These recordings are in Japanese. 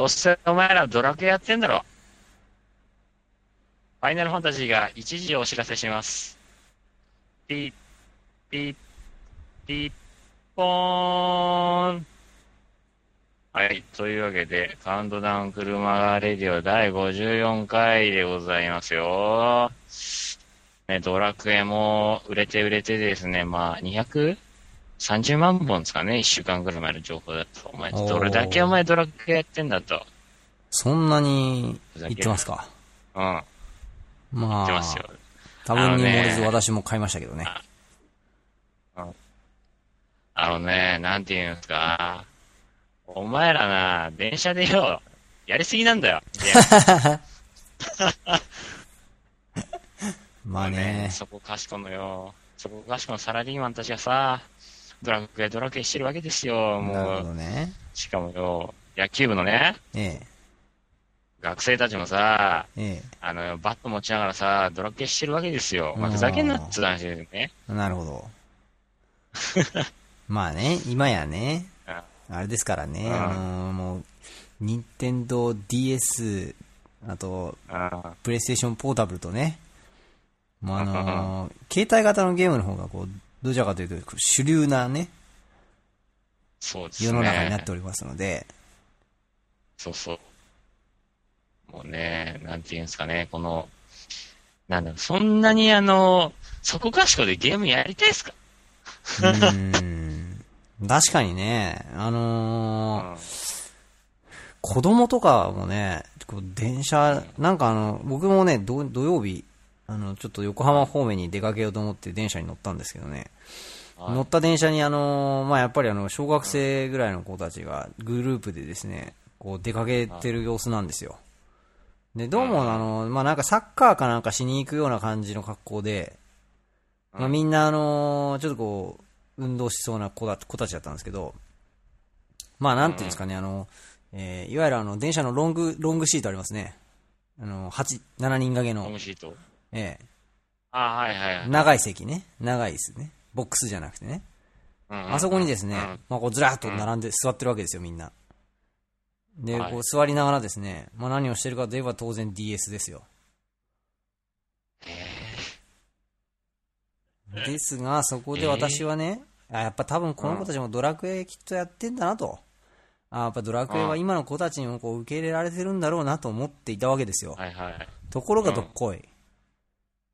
どうせお前らドラクエやってんだろ。ファイナルファンタジーが一時お知らせします。ピッ、ピッ、ピッ、ポーン。はい。というわけで、カウントダウン車がレディオ第54回でございますよ。ね、ドラクエも売れて売れてですね、まあ、200? 230万本ですかね、1週間ぐらい前の情報だと。お前、どれだけお前ドラクエやってんだと。そんなに言ってますか？うん。言まってますよあ、。多分に漏れずあのね私も買いましたけどね。あのね、なんて言うんですか。お前らな、電車でよ、やりすぎなんだよ。まあね。そこかしこのよ、そこかしこのサラリーマンたちがさ、ドラクエ、ドラクエしてるわけですよ。なるほもう、どね。しかもよ、野球部のね、え学生たちもさ、え、えあの、バット持ちながらさ、ドラクエしてるわけですよ。まあ、うんふざけんなっつう話ですよね。え。なるほど。まあね、今やね、あれですからね、うんあのーもう、任天堂 DS、あと、あプレイステーションポータブルとね、もうあのー携帯型のゲームの方がこう、どちらかというと主流なね、そうですね。世の中になっておりますので、そうそう。もうね、なんていうんですかね、この、なんだろう、そんなにあの、そこかしこでゲームやりたいですか？うーん、確かにね、あのー子供とかもね、こう電車、なんかあの、僕もね、土土曜日、あの、ちょっと横浜方面に出かけようと思って電車に乗ったんですけどね、はい。乗った電車にあの、まあ、やっぱりあの、小学生ぐらいの子たちがグループでですね、こう出かけてる様子なんですよ。で、どうもあの、まあ、なんかサッカーかなんかしに行くような感じの格好で、まあ、みんなあの、ちょっとこう、運動しそうな子だ子たちだったんですけど、まあ、なんていうんですかね、あの、えーいわゆるあの、電車のロング、ロングシートありますね。あの、8、7人掛けの。ホーム、シートえあはいはいはい。え長い席ね。長い椅子ね。ボックスじゃなくてね。うんあそこにですね、うんまあ、こうずらーっと並んで座ってるわけですよ、みんな。で、はいこう座りながらですね、まあ、何をしてるかといえば当然 DS ですよ。ですが、そこで私はね、あやっぱ多分この子たちもドラクエきっとやってんだなと。あやっぱドラクエは今の子たちにもこう受け入れられてるんだろうなと思っていたわけですよ。はいはい。ところがどっこい。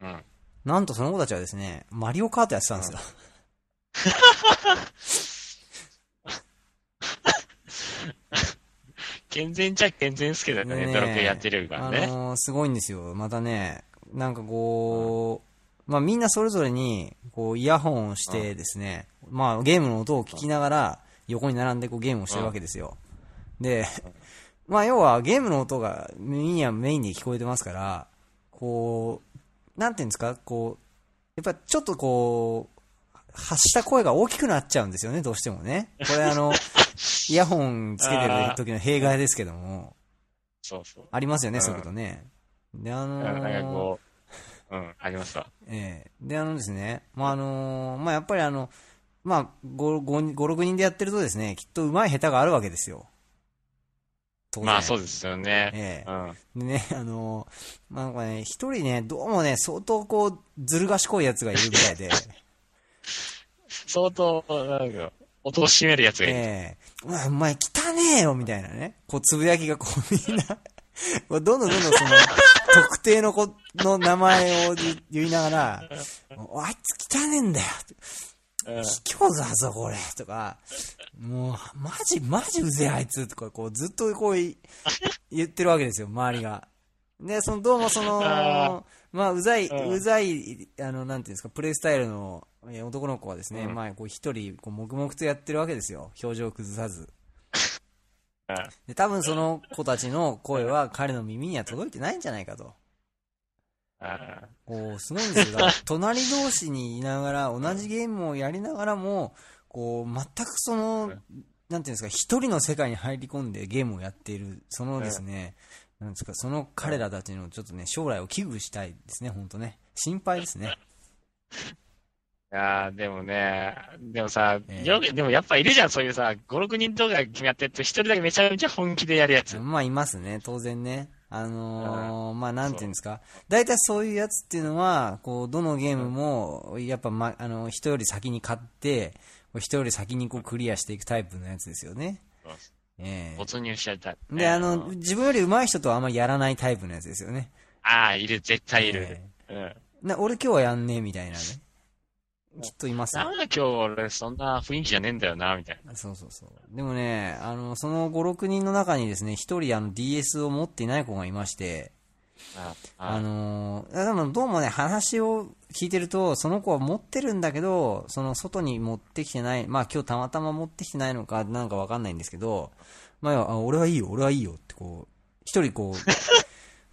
うん。なんとその子たちはですね、マリオカートやってたんですよ。健全っちゃ健全ですけどね、ねえドラクエやってるからね。あのーすごいんですよ。またね、なんかこう、まあみんなそれぞれに、こう、イヤホンをしてですね、まあゲームの音を聞きながら、横に並んでこうゲームをしてるわけですよ。で、まあ要はゲームの音が耳にはメインに聞こえてますから、こう、なんていうんですか、こう、やっぱちょっとこう、発した声が大きくなっちゃうんですよね、どうしてもね。これあの、イヤホンつけてる時の弊害ですけども。そうそう。ありますよね、うんそういうことね。で、あのなんかーこう、うん、ありますわ。ええで、あのですね、まあ、あのーまあ、やっぱりあの、まあ、5、5 6人でやってるとですね、きっと上手い下手があるわけですよ。当然。まあそうですよね。ええ。うん。でね、あのーまあ、なんかね、一人ね、どうもね、相当こう、ずる賢いやつがいるみたいで、相当、なんか、音を締めるやつがいる。ええ。お前、お前汚ねえよみたいなね、こう、つぶやきがこう、みんな、どんどんどんどんその、特定の子の名前を言言いながら、おあいつ汚ねえんだようん卑怯だぞ、これとか、もう、マジ、マジうぜえ、あいつとか、こう、ずっとこうい、言ってるわけですよ、周りが。で、その、どうもそのあ、まあ、うざい、うざい、あの、なんていうんですか、プレイスタイルのえー男の子はですね、うんまあ、こう、一人、こう、黙々とやってるわけですよ。表情を崩さず。うんで、多分その子たちの声は彼の耳には届いてないんじゃないかと。あこう、すごいんですよ。だから 隣同士にいながら、同じゲームをやりながらも、こう、全くその、なんていうんですか、一人の世界に入り込んでゲームをやっている、そのですね、なんですか、その彼らたちのちょっとね、将来を危惧したいですね、本当ね。心配ですね。いやーでもね、でもさ、ええよくでもやっぱいるじゃん、そういうさ、5、6人とかやってって、一人だけめちゃめちゃ本気でやるやつ。まあ、いますね、当然ね。あのーまあ、なんていうんですか？大体そういうやつっていうのは、こう、どのゲームも、やっぱ、ま、あの、人より先に買って、人より先にこうクリアしていくタイプのやつですよね。ええ没入しちゃいたい。で、あの、うん自分より上手い人とはあんまりやらないタイプのやつですよね。ああ、いる、絶対いる。えうん。な俺今日はやんねえみたいなね。きっといますよなんだ今日俺そんな雰囲気じゃねえんだよな、みたいな。そうそうそう。でもね、あの、その5、6人の中にですね、一人あの DS を持っていない子がいまして、ああのー、でもどうもね、話を聞いてると、その子は持ってるんだけど、その外に持ってきてない、まあ今日たまたま持ってきてないのか、なんかわかんないんですけど、まあ、あ俺はいいよ、俺はいいよってこう、一人こう、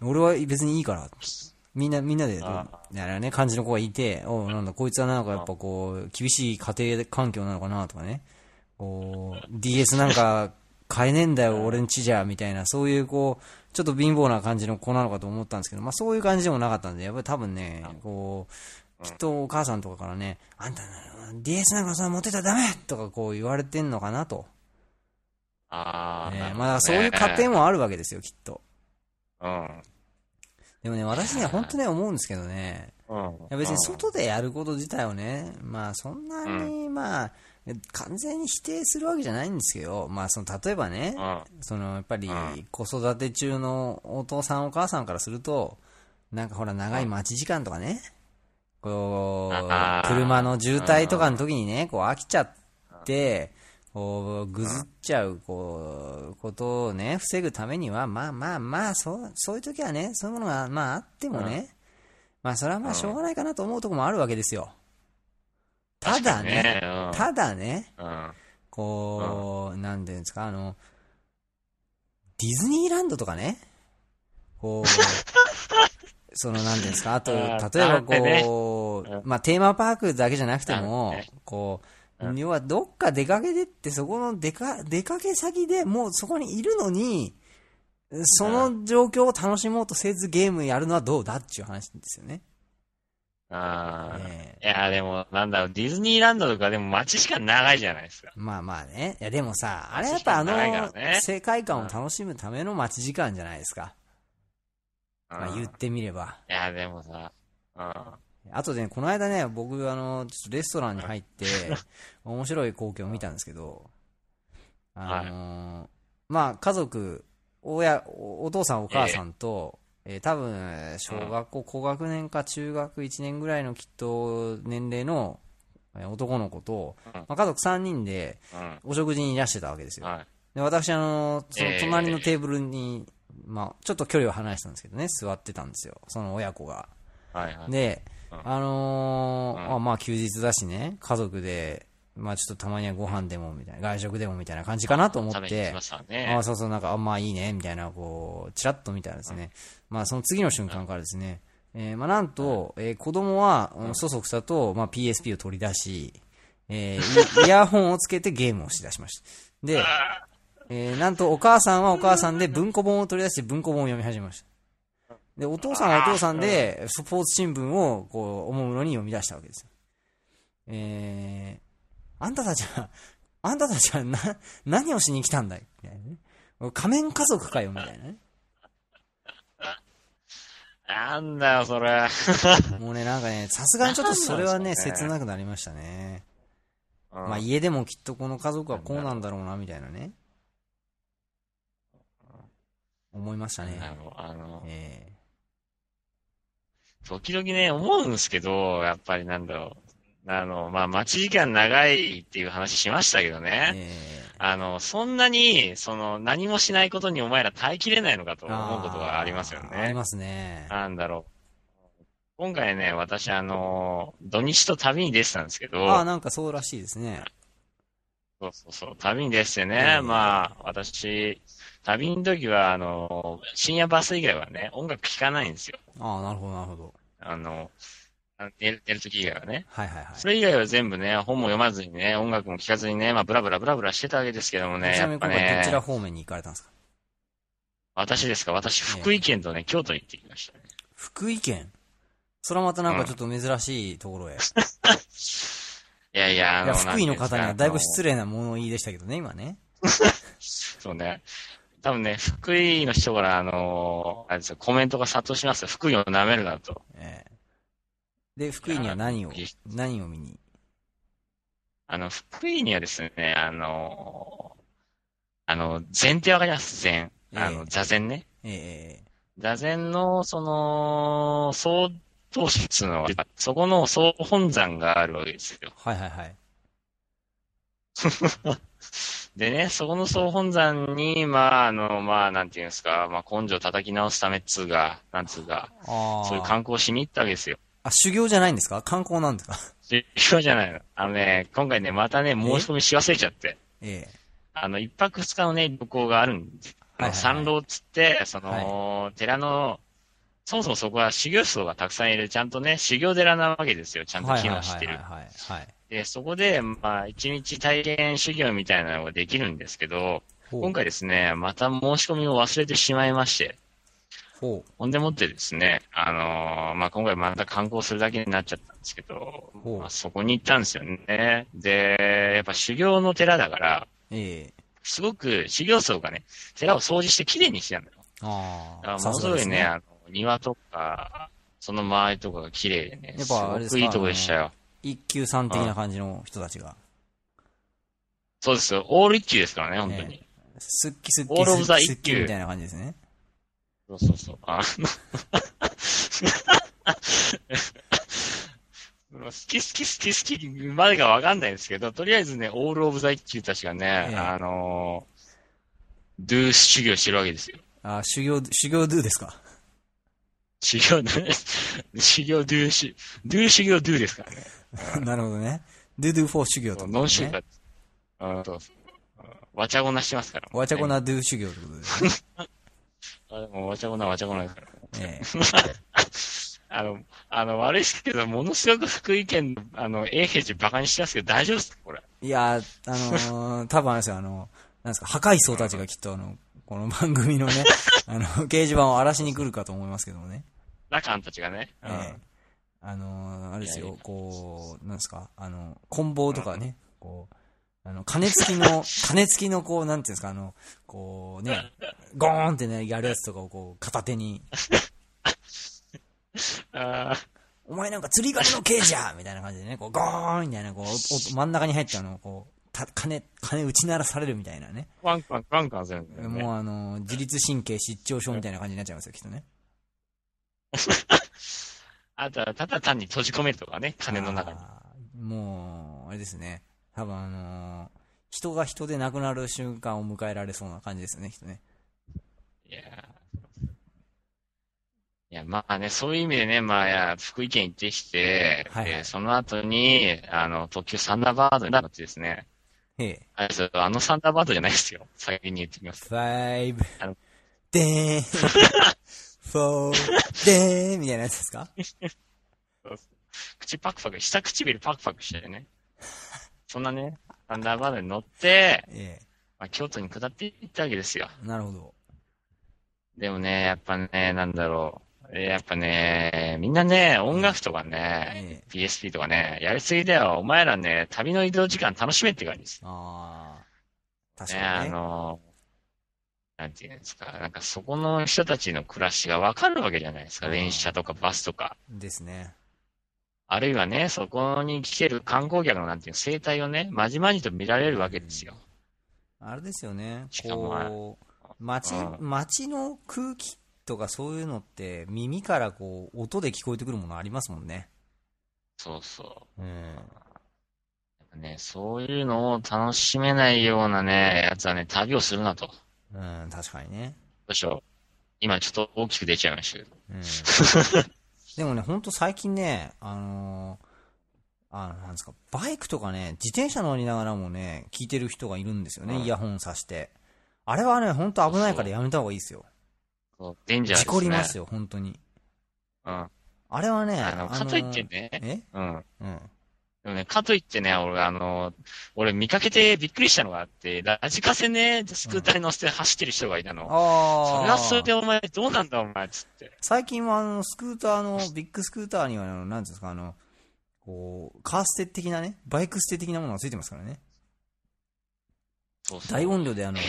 俺は別にいいから、みんな、みんなで、あみたいなね、感じの子がいて、おうなんだ、こいつはなんかやっぱこう、厳しい家庭環境なのかなとかね、こう、DS なんか買えねえんだよ、俺んちじゃ、みたいな、そういうこう、ちょっと貧乏な感じの子なのかと思ったんですけど、まあそういう感じでもなかったんで、やっぱり多分ね、こう、きっとお母さんとかからね、あんた、DS なんかさ、持ってたらダメとかこう言われてんのかなと。あー、えーなるほどね。まあそういう家庭もあるわけですよ、きっと。うん。でもね、私ね、本当ね、思うんですけどね、うん。いや別に外でやること自体をね、まあそんなに、まあ、完全に否定するわけじゃないんですけど、まあその、例えばね、うん。そのやっぱりうん。子育て中のお父さんお母さんからすると、なんかほら長い待ち時間とかね、こう、車の渋滞とかの時にね、こう飽きちゃって、こう、ぐずっちゃう、こう、ことをね、防ぐためには、まあまあまあ、そう、そういう時はね、そういうものが、まああってもね、まあそれはまあしょうがないかなと思うところもあるわけですよ。ただね、ね、ただね、うん。こう、なんていうんですか、あの、ディズニーランドとかね、こう、その、なんていうんですか、あと、例えあばーこう、うん。まあ、テーマパークだけじゃなくてあもね、こう、うん要はどっか出かけてって、そこの出か、出かけ先でもうそこにいるのに、その状況を楽しもうとせずゲームやるのはどうだっていう話ですよね。あーえいや、でも、なんだろう、ディズニーランドとかでも待ち時間長いじゃないですか。まあまあね。いやでもさ、あれやっぱあのね世界観を楽しむための待ち時間じゃないですか。まあうん言ってみれば。いや、でもさ、うん。あとね、この間ね、僕、あの、ちょっとレストランに入って、面白い光景を見たんですけど、あのーまあ、家族、親、おお父さんお母さんと、えー多分、小学校高学年か中学1年ぐらいのきっと年齢のえー男の子と、うんまあ、家族3人でうん。お食事にいらしてたわけですよ。はい。で、私、あの、そのえー隣のテーブルに、まあ、ちょっと距離を離してたんですけどね、座ってたんですよ。その親子が。はいはい。で、うんあのーうん。あまあ休日だしね、家族で、まあちょっとたまにはご飯でもみたいな、外食でもみたいな感じかなと思って。食べに来ま、したあね。そうそう、なんか、あまあいいね、みたいな、こう、チラッと見たらですね、まあその次の瞬間からですね、えーまあなんと、えー子供は、うん。そそくさと、まあ PSP を取り出し、えーイ イヤホンをつけてゲームをしだしました。で、えーなんとお母さんはお母さんで文庫本を取り出して文庫本を読み始めました。で、お父さんはお父さんで、スポーツ新聞を、こう、思うのに読み出したわけですよ。えー、あんたたちは、あんたたちはな、何をしに来たんだい？みたいなね。仮面家族かよ、みたいなね。なんだよ、それ。もうね、なんかね、さすがにちょっとそれはね、切なくなりましたね。ままあ家でもきっとこの家族はこうなんだろうな、みたいなね。思いましたね。あの、あの、え時々ね、思うんですけど、やっぱりなんだろう。あの、まあ、待ち時間長いっていう話しましたけどーね。えあの、そんなに、その、何もしないことにお前ら耐えきれないのかとー思うことがありますよね。ありますね。なんだろう。今回ね、私、あの、土日と旅に出てたんですけど、ああ、なんかそうらしいですね。そうそうそう、旅に出ててね、ええまあ、私、旅の時は、あの、深夜バス以外はね、音楽聴かないんですよ。ああ、なるほど、なるほど。あの、寝る寝る時以外はね。はいはいはい。それ以外は全部ね、本も読まずにね、音楽も聴かずにね、まあ、ブラブラブラブラしてたわけですけどもね、ちなみに今回どちらね、方面に行かれたんですか？私ですか、私、福井県とね、京都に行ってきましたね。福井県？それはまたなんかちょっと珍しいところへ。いやいや、あいや、の、福井の方にはだいぶ失礼。礼な物言いでしたけどね、今ね。そうね。多分ね、福井の人から、あの、あれですよ、コメントが殺到しますよ。福井を舐めるなと。ええで、福井には何を何を見に？あの、福井にはですね、あの、あの、禅ってわかります？禅。あの、ええ座禅ね。ええ座禅の、その、総統室の、そこの総本山があるわけですよ。はいはいはい。でね、そこの総本山に、まあ、あの、まあ、なんていうんですか、まあ、根性叩き直すためっつうが、なんつうか。そういう観光しに行ったわけですよ。あ、修行じゃないんですか？観光なんですか？修行じゃないの。あのね、今回ね、またね、申し込みし忘れちゃって。ええあの、一泊二日のね、旅行があるんです。はいはいはい参道っつって、その、寺の、そもそもそこは修行僧がたくさんいる、ちゃんとね、修行寺なわけですよ。ちゃんと機能してる。で、そこで、まあ、一日体験修行みたいなのができるんですけど、今回ですね、また申し込みを忘れてしまいまして、ほほんでもってですね、あのーまあ、今回また観光するだけになっちゃったんですけど、まあ、そこに行ったんですよね。で、やっぱ修行の寺だから、う。ええすごく修行僧がね、寺を掃除してきれいにしてたんだよ。ああ。だからものすごいね、さすがですあの、庭とか、その周りとかが綺麗でね、やっぱあれですかすごくいいとこでしたよ。一級さん的な感じの人たちが。そうですよ。オール一級ですからね、本当に。すっきすっきオールオブザすっきすっ一級きみたいな感じですね。そうそうそう。あの好き好き好き好きまでがわかんないんですけど、とりあえずね、オールオブザ一級たちがね、ええあのー、ドゥ修行してるわけですよ。あ修行、修行ドゥですか？修行ね、修行ドゥ修、ドゥ修行ドゥですからね。なるほどね。ドゥドゥフォー修行と、ノン修ね。行。うん、そうそう。わちゃごなしてますから。わちゃこなドゥ修行ってことですね。あでもわちゃごなわちゃごなですから。ええあの、あの、悪いですけど、ものすごく福井県の、あの、永平寺バカにしてますけど、大丈夫ですか？これ。いやー、あのー、多分あれですよ、あの、なんですか、破壊層たちがきっとあの、この番組のね、あの、掲示板を荒らしに来るかと思いますけどもね。ラカンたちがね。うん。ええあのー、あれですよ、こう、なんですか、あの、棍棒とかね、こう、あの、金付きの、金付きのこう、なんていうんですか、あの、こうね、ゴーンってね、やるやつとかをこう、片手に、あお前なんか釣り鐘の刑事や！みたいな感じでね、こう、ゴーンみたいな、こう、お真ん中に入ったのを、こう、た金、金打ち鳴らされるみたいなね。ーワンカン、ワンカンするんだよね。もうあの、自律神経失調症みたいな感じになっちゃいますよ、きっとね。あとは、ただ単に閉じ込めるとかね、金の中に。もう、あれですね。多分あのー人が人で亡くなる瞬間を迎えられそうな感じですよね、きっとね。いやーいや、まあね、そういう意味でね、まあ、いや福井県行ってきて、はいはいでその後に、あの、特急サンダーバードになってですね。ああのサンダーバードじゃないですよ。先に言ってきます。ファイブあの、でーん、フォー、でみたいなやつですか？口パクパク、下唇パクパクしてね。そんなね、サンダーバードに乗って、えまあ、京都に下っていったわけですよ。え。なるほど。でもね、やっぱね、なんだろう。やっぱね、みんなね、音楽とかね、え PSP とかね、やりすぎだよ。お前らね、旅の移動時間楽しめって感じです。ああ。確ね、あかにね。の、なんていうんですか、なんかそこの人たちの暮らしがわかるわけじゃないですか。うん電車とかバスとか。ですね。あるいはね、そこに来てる観光客のなんていう生態をね、まじまじと見られるわけですよ。あれですよね。しかも街、うん街の空気とかそういうのって耳からこう、音で聞こえてくるものありますもんね。そうそう。うん。ね、そういうのを楽しめないようなね、やつはね、旅をするなと。どうん、確かにね。うしよう。今ちょっと大きく出ちゃいましたけど。うん。でもね、ほんと最近ね、あのーあの、なんですか、バイクとかね、自転車乗りながらもね、聞いてる人がいるんですよね、うんイヤホンさして。あれはね、ほんと危ないからやめた方がいいですよ。そうデンジャーですね。事故りますよ、本当に。うん。あれはね、あの、かといってね、え？うん。うん。でもね、かといってね、俺、あの、俺見かけてびっくりしたのがあって、ラジカセね、スクーターに乗せて走ってる人がいたの。ああ。それはそれでお前どうなんだお前、つって。最近はあの、スクーターの、ビッグスクーターには、あの、なんていうんですか、あの、こう、カーステ的なね、バイクステ的なものがついてますからね。そうそう。大音量であの、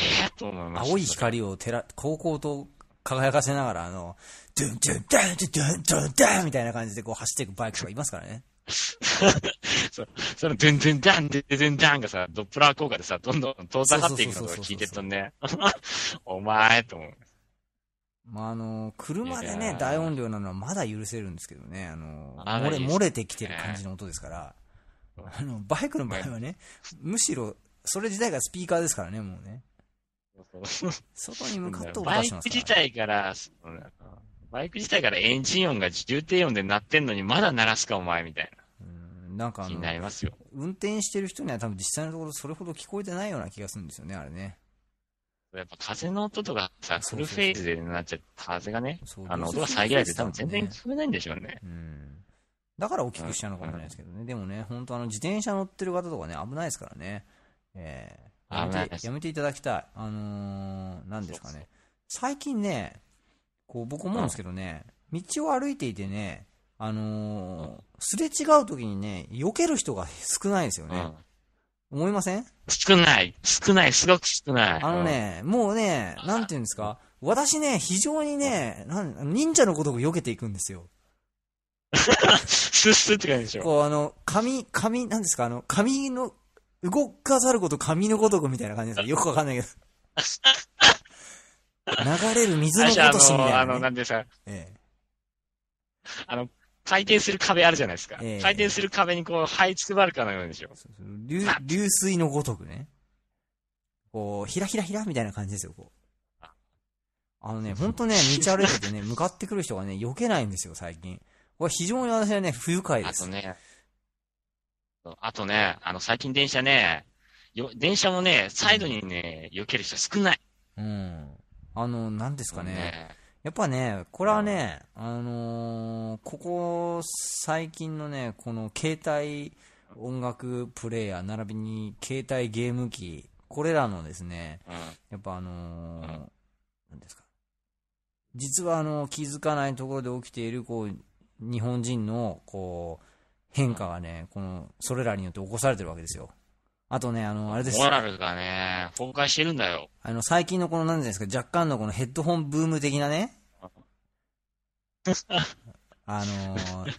青い光を照ら、高校と輝かせながら、あの、ドゥンドゥンドゥンドゥンドゥンドゥンドゥンみたいな感じでこう走っていくバイクとかいますからね。そうその、ドゥンドゥンダン、ドゥンドゥンダンがさ、ドップラー効果でさ、どんどん遠ざかっていくのが聞いてるとね、お前、と思う。まあ、あの、車でね、大音量なのはまだ許せるんですけどね、あの、漏れ、漏れてきてる感じの音ですから、あの、バイクの場合はね、むしろ、それ自体がスピーカーですからね、もうね。外に向かって音バイク出してますから。自体から、うんバイク自体からエンジン音が重低音で鳴ってんのにまだ鳴らすかお前みたいうんなんか気に、なりますよ。運転してる人には多分実際のところそれほど聞こえてないような気がするんですよね、あれね。やっぱ風の音とかさ、フルフェイズでなっちゃって、風がねあの、音が遮られて多分全然聞こえないんでしょうね。うん。だから大きくしたのかもしれないですけどね。でもね、本当あの、自転車乗ってる方とかね、危ないですからね。えー、やめて、やめていただきたい。あのー、なんですかね。最近ね、こう、僕思うんですけどね、道を歩いていてね、あのー、すれ違う時にね、避ける人が少ないですよね。うん。思いません？少ない。少ない。すごく少ない。あのね、もうね、なんていうんですか、私ね、非常にね、なん忍者のごとく避けていくんですよ。うん、スッスッって感じでしょ。こう、あの、紙、紙、なんですか、あの、紙の、動かざること紙のごとくみたいな感じですよ。よくわかんないけど。流れる水の最初あの、ごとしみたいな、あの、ね。なんでさ、えあの、回転する壁あるじゃないですか。ええ回転する壁にこう、這いつくばるかのようにでしょ。えそうそう流流水のごとくね。こう、ひらひらひらみたいな感じですよ、こう。あのね、ほんとね、道歩いててね、向かってくる人がね、避けないんですよ、最近。これ非常に私はね、不愉快です。あとね、あとね、あの、最近電車ね、よ、電車もね、サイドにね、避ける人少ない。うん。あの、なんですかね。ねやっぱね、これはね、あのーここ最近のね、この携帯音楽プレイヤー並びに携帯ゲーム機、これらのですね、うん。やっぱあのーなんですか。実はあの、気づかないところで起きている、こう、日本人の、こう、変化がね、この、それらによって起こされてるわけですよ。あとね、あの、あれです。モラルがね、崩壊してるんだよ。あの、最近のこの、なんていうんですか、若干のこのヘッドホンブーム的なね、あのー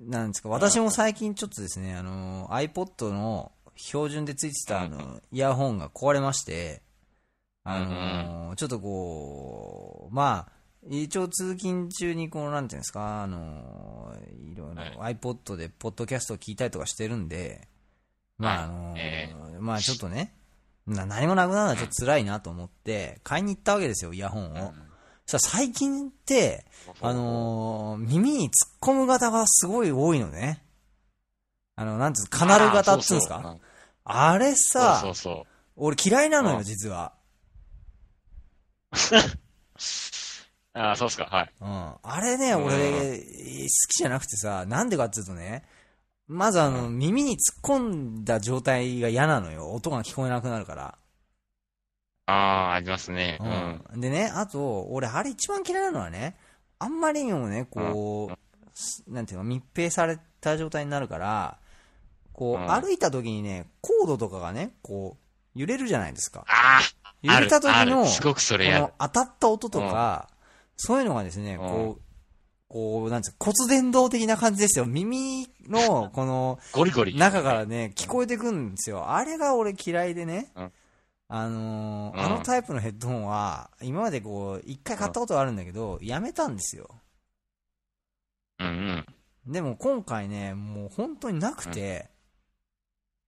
なんですか、私も最近ちょっとですね、あのー iPod の標準でついてたあの、イヤホンが壊れまして、あのーちょっとこう、まあ、一応通勤中にこう、なんていうんですか、あのーいろいろ iPod でポッドキャストを聞いたりとかしてるんで、まあ、あのーえまあちょっとね、な何もなくなるのはちょっと辛いなと思って、買いに行ったわけですよ、イヤホンを。そしたら最近って、あのー耳に突っ込む型がすごい多いのね。あの、なんつう、カナル型っつうんですか？あれそさう、そうそう。俺嫌いなのよ、うん実は。ああ、そうっすか、はい。うん。あれね、うん俺、好きじゃなくてさ、なんでかっていうとね、まずあの、耳に突っ込んだ状態が嫌なのよ。音が聞こえなくなるから。ああ、ありますね。うん。うん。でね、あと、俺、あれ一番嫌いなのはね、あんまりにもね、こう、すなんていうの、密閉された状態になるから、こう、うん歩いた時にね、コードとかがね、こう、揺れるじゃないですか。ああ揺れた時の、るすごくそれこや。当たった音とか、そういうのがですね、んこう、こう、なんつう骨伝導的な感じですよ。耳の、この、ゴリゴリ。中からね、聞こえてくんですよ。あれが俺嫌いでね。うんあのーうんあのタイプのヘッドホンは、今までこう、一回買ったことがあるんだけど、やめたんですよ。うんうん。でも今回ね、もう本当になくて、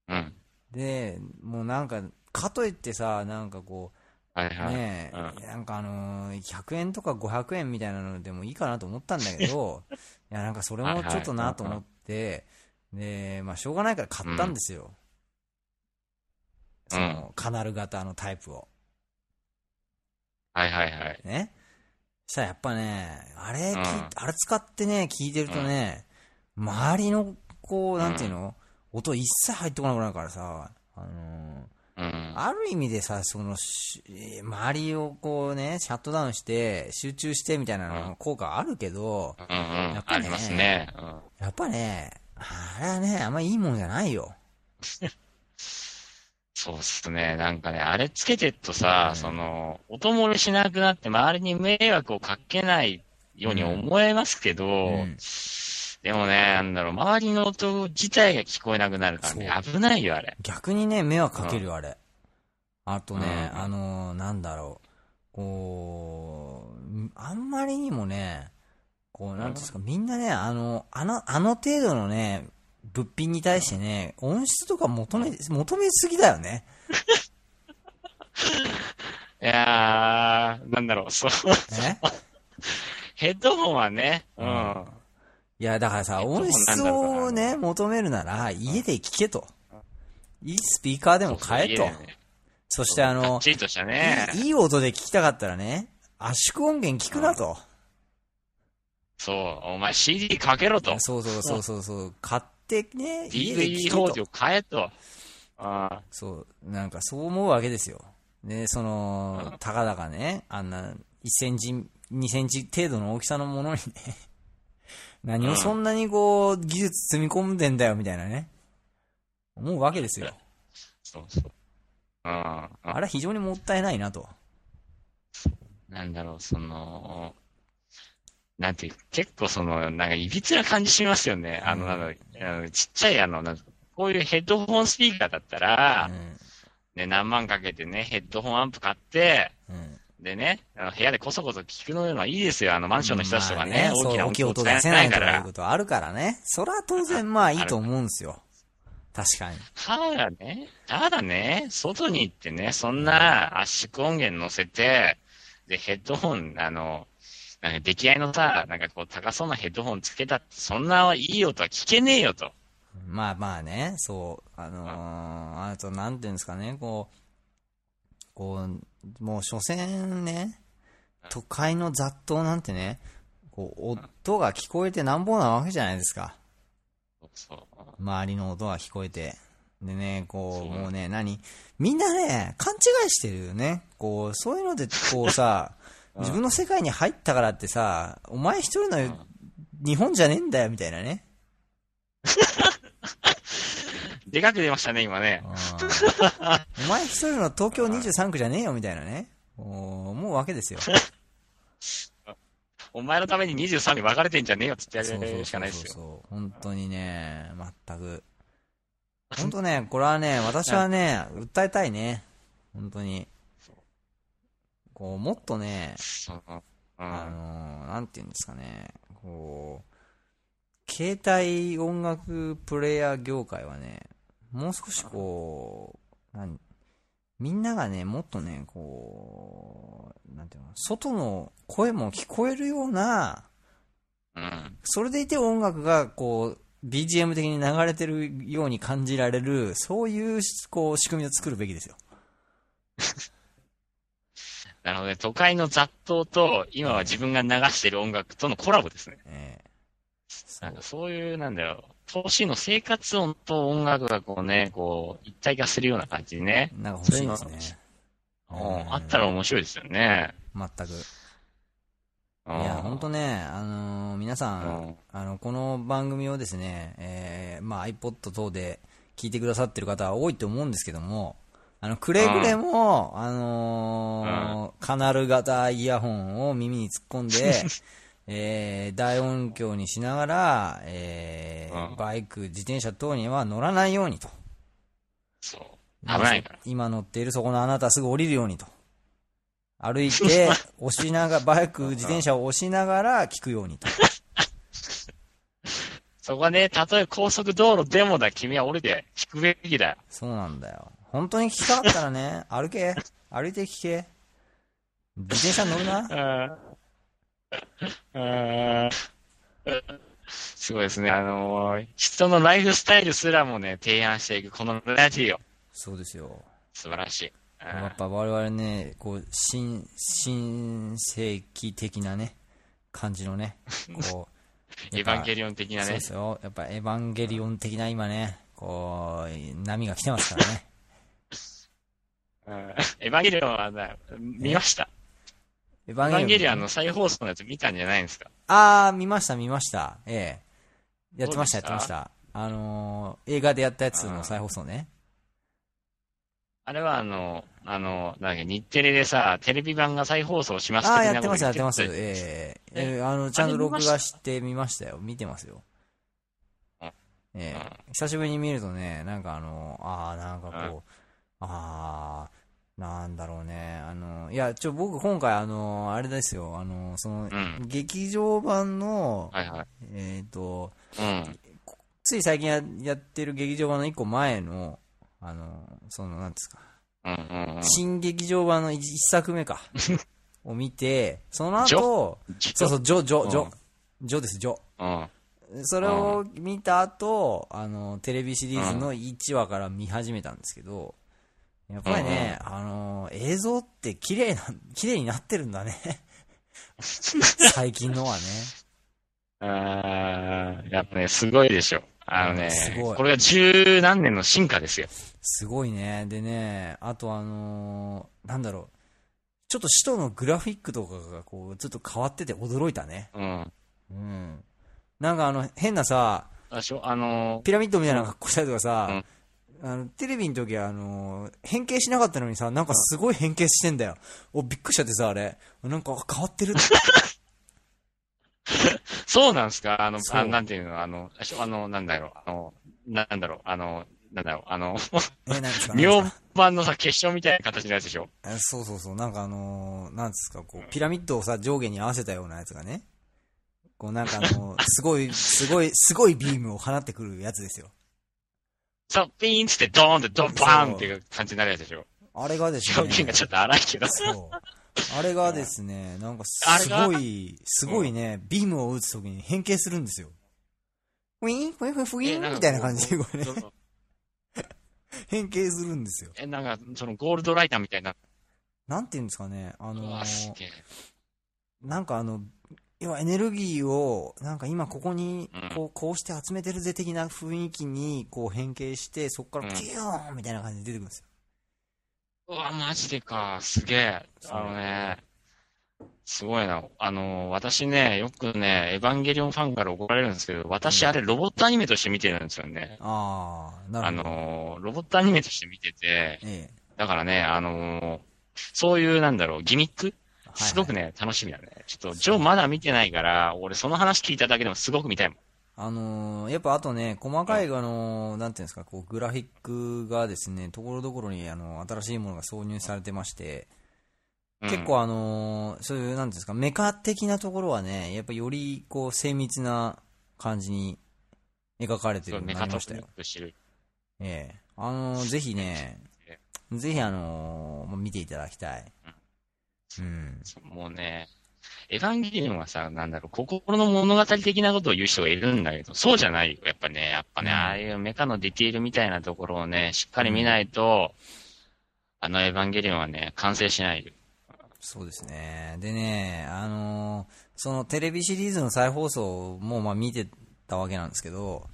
うん。で、もうなんか、かといってさ、なんかこう、はいはい。ねえ、うんなんかあのー100円とか500円みたいなのでもいいかなと思ったんだけど、いや、なんかそれもちょっとなと思って、で、まあしょうがないから買ったんですよ。その、カナル型のタイプを。はいはいはい。ね。そしたらやっぱね、あれうんあれ使ってね、聞いてるとね、周りの、こう、なんていうの、音一切入ってこなくなるからさ、あのーうん。ある意味でさ、その周りをこうね、シャットダウンして、集中してみたいなの効果あるけど、うんうんやっ。ぱねありますね。うんやっぱね、あれはね、あんまいいもんじゃないよ。そうっすね。なんかね、あれつけてるとさ、その、音漏れしなくなって周りに迷惑をかけないように思えますけど、うんでもね、なんだろう、周りの音自体が聞こえなくなるからね、危ないよ、あれ。逆にね、迷惑かけるよ、あれ。あとね、うんあのーなんだろう、こう、あんまりにもね、こう、なんですか、みんなね、あの、あの、あの程度のね、物品に対してね、音質とか求め、求めすぎだよね。いやー、なんだろう、そう、え？ヘッドホンはね、うん。いや、だからさ、えっと音質をね、求めるなら、家で聞けと。いいスピーカーでも買えとそしてあかの。いい、音で聞きたかったらね、圧縮音源聞くなと。そう、お前 CD かけろと。そうそうそうそうそう、買ってね、家で聞 DVD けと法を変えと。あそう、なんかそう思うわけですよ。で、その、たかだかね、あんな1センチ、2センチ程度の大きさのものにね、何をそんなにこう、技術積み込んでんだよ、みたいなね、思うわけですよ。そうそう。うん。あれは非常にもったいないなと。なんだろう、その、なんていう、結構その、なんか、いびつな感じしますよね。あの、あのちっちゃい、あの、なんかこういうヘッドホンスピーカーだったら、ね、何万かけてね、ヘッドホンアンプ買って、うん。うん。でね、あの部屋でこそこそ聞くのはいいですよ。あの、マンションの人たちとかね、まあ大きなそう大きい音音を出せないとかいうこ。とあるからね。それは当然まあいいと思うんですよ。確かに。ただね、ただね、外に行ってね、そんな圧縮音源乗せて、で、ヘッドホン、あの、なんか出来合いのさ、なんかこう高そうなヘッドホンつけたって、そんないい音は聞けねえよと。まあまあね、そう、あのー、あと、なんていうんですかね、こう、こう、もう、所詮ね、都会の雑踏なんてね、こう、音が聞こえてなんぼなわけじゃないですか。周りの音が聞こえて。でね、こうもうね、何？みんなね、勘違いしてるよね。こう、そういうので、こうさ、自分の世界に入ったからってさ、お前一人の日本じゃねえんだよ、みたいなね。でかく出ましたね、今ね。お前一人の東京23区じゃねえよみたいなね、お思うわけですよ。お前のために23に分かれてんじゃねえよって言ってそうそうやるしそうかないですよ。そう。本当にね、全く。本当ね、これはね、私はね、訴えたいね。本当に。こう、もっとね、あん。のー、なんていうんですかね、こう、携帯音楽プレイヤー業界はね、もう少しこう、なんみんながね、もっとね、こう、なんていうの、外の声も聞こえるような、うん。それでいて音楽がこう、BGM 的に流れてるように感じられる、そういう、こう、仕組みを作るべきですよ。なるほどね。都会の雑踏と、今は自分が流してる音楽とのコラボですね。ええそうんなかそういう、なんだよ。都市の生活音と音楽がこうね、こう、一体化するような感じでね。なんか欲しいですね。うんあったら面白いですよね。全く。いいや、本当ね、あのー皆さんあの、この番組をですね、えーまあ iPod 等で聞いてくださってる方は多いと思うんですけども、あの、くれぐれも、あのーカナル型イヤホンを耳に突っ込んで、えー大音響にしながら、えーうんバイク、自転車等には乗らないようにと。そう。危ないから。今乗っているそこのあなたはすぐ降りるようにと。歩いて、押しながら、バイク、自転車を押しながら聞くようにと。そこはね、たとえ高速道路でもだ、君は降りて聞くべきだよ。そうなんだよ。本当に聞きたかったらね、歩け。歩いて聞け。自転車乗るな。うん。すごいですね。あのー人のライフスタイルすらもね、提案していく、このラジオ。そうですよ。素晴らしい。うんやっぱ我々ね、こう、新、新世紀的なね、感じのね、こう、エヴァンゲリオン的なねそうで。すよ。やっぱエヴァンゲリオン的な今ね、ここう、波が来てますからね。うんエヴァンゲリオンはな、見ました。エヴァンゲリオン。ンの再放送のやつ見たんじゃないんですか？あー、見ました、見ました。ええ。やってました、やってました。あのー映画でやったやつの再放送ね。あれはあの、あの、なんだっけ、日テレでさ、テレビ版が再放送しますああ、やってます、やってます。言え。ええ。ええあの、ちゃんと録画して見ましたよ。見てますよ。うんえ。え久しぶりに見るとね、なんかあの、ああ、なんかこう、ああ、なんだろうね。あの、いや、ちょ、僕今回あの、あれですよ、あの、その、うん劇場版の、はいはい。えっ、と、うん。つい最近ややってる劇場版の一個前の、あの、その、なんですか、うんうんうん。新劇場版の一一作目か、を見て、そのジ後、そうそう、ジョ、ジョ、ジョうん、ジョです、ジョ。うん。それを見た後、あの、テレビシリーズの1話から見始めたんですけど、やっぱりね、あの、映像って綺麗な、綺麗になってるんだね。最近のはね。あーやっぱね、すごいでしょ。あのねすごい、これが十何年の進化ですよ。すごいね。でね、あとあのーなんだろう。ちょっと使徒のグラフィックとかがこう、ちょっと変わってて驚いたね。うん。うん。なんかあの、変なさ、私あの、ピラミッドみたいな格好したりとかさ、あのテレビの時はあの変形しなかったのにさ、なんかすごい変形してんだよ。お、びっくりしちゃってさ、あれ。なんか変わってる。そうなんですか？あの、あなんていうの、あの、あの、なんだろう、あの、なんだろう、あの、なんだろう、あの、え、なんですか？妙 なんですか？版のさ、結晶みたいな形のやつでしょ？えそうそうそう。なんかあのーなんですか、こう、ピラミッドをさ、上下に合わせたようなやつがね。こうなんかあのーすごい、すごい、すごいビームを放ってくるやつですよ。そう、ピーンつってドーンってドンバーンっていう感じになるやつでしょあれがですね。表現がちょっと荒いけど。そう。あれがですね、なんかすごい、すごいね、ビームを打つときに変形するんですよ。ウィーン、フィンフィンフィえなんかンみたいな感じでこうね、そうそう変形するんですよ。え、なんか、そのゴールドライターみたいな。なんていうんですかね、あの。なんかあの、要はエネルギーを、なんか今ここにうん、こう、こうして集めてるぜ的な雰囲気に、こう変形して、そこからうんピューンみたいな感じで出てくるんですよ。うわ、マジでか。すげえ。あのね、すごいな。あの、私ね、よくね、エヴァンゲリオンファンから怒られるんですけど、私あれロボットアニメとして見てるんですよね。ああ、なあるほど。の、ロボットアニメとして見てて、ええ。だからね、あの、そういう、なんだろう、ギミックはいすごくね、楽しみだね。ちょっと、ジョーまだ見てないから、俺その話聞いただけでもすごく見たいもん。あのーやっぱあとね、細かい、あのーなんていうんですか、こう、グラフィックがですね、ところどころに、あの、新しいものが挿入されてまして、うん結構あのーそういう、なんていうんですか、メカ的なところはね、やっぱより、こう、精密な感じに描かれてるようになりましたよ。ええあのーぜひね、ぜひあの見ていただきたい。うん。もうね、エヴァンゲリオンはさ、なんだろう、心の物語的なことを言う人がいるんだけど、そうじゃないよ。やっぱね、やっぱね、うんああいうメカのディティールみたいなところをね、しっかり見ないと、あのエヴァンゲリオンはね、完成しないよ。そうですね。でね、あのーそのテレビシリーズの再放送もまあ見てたわけなんですけど、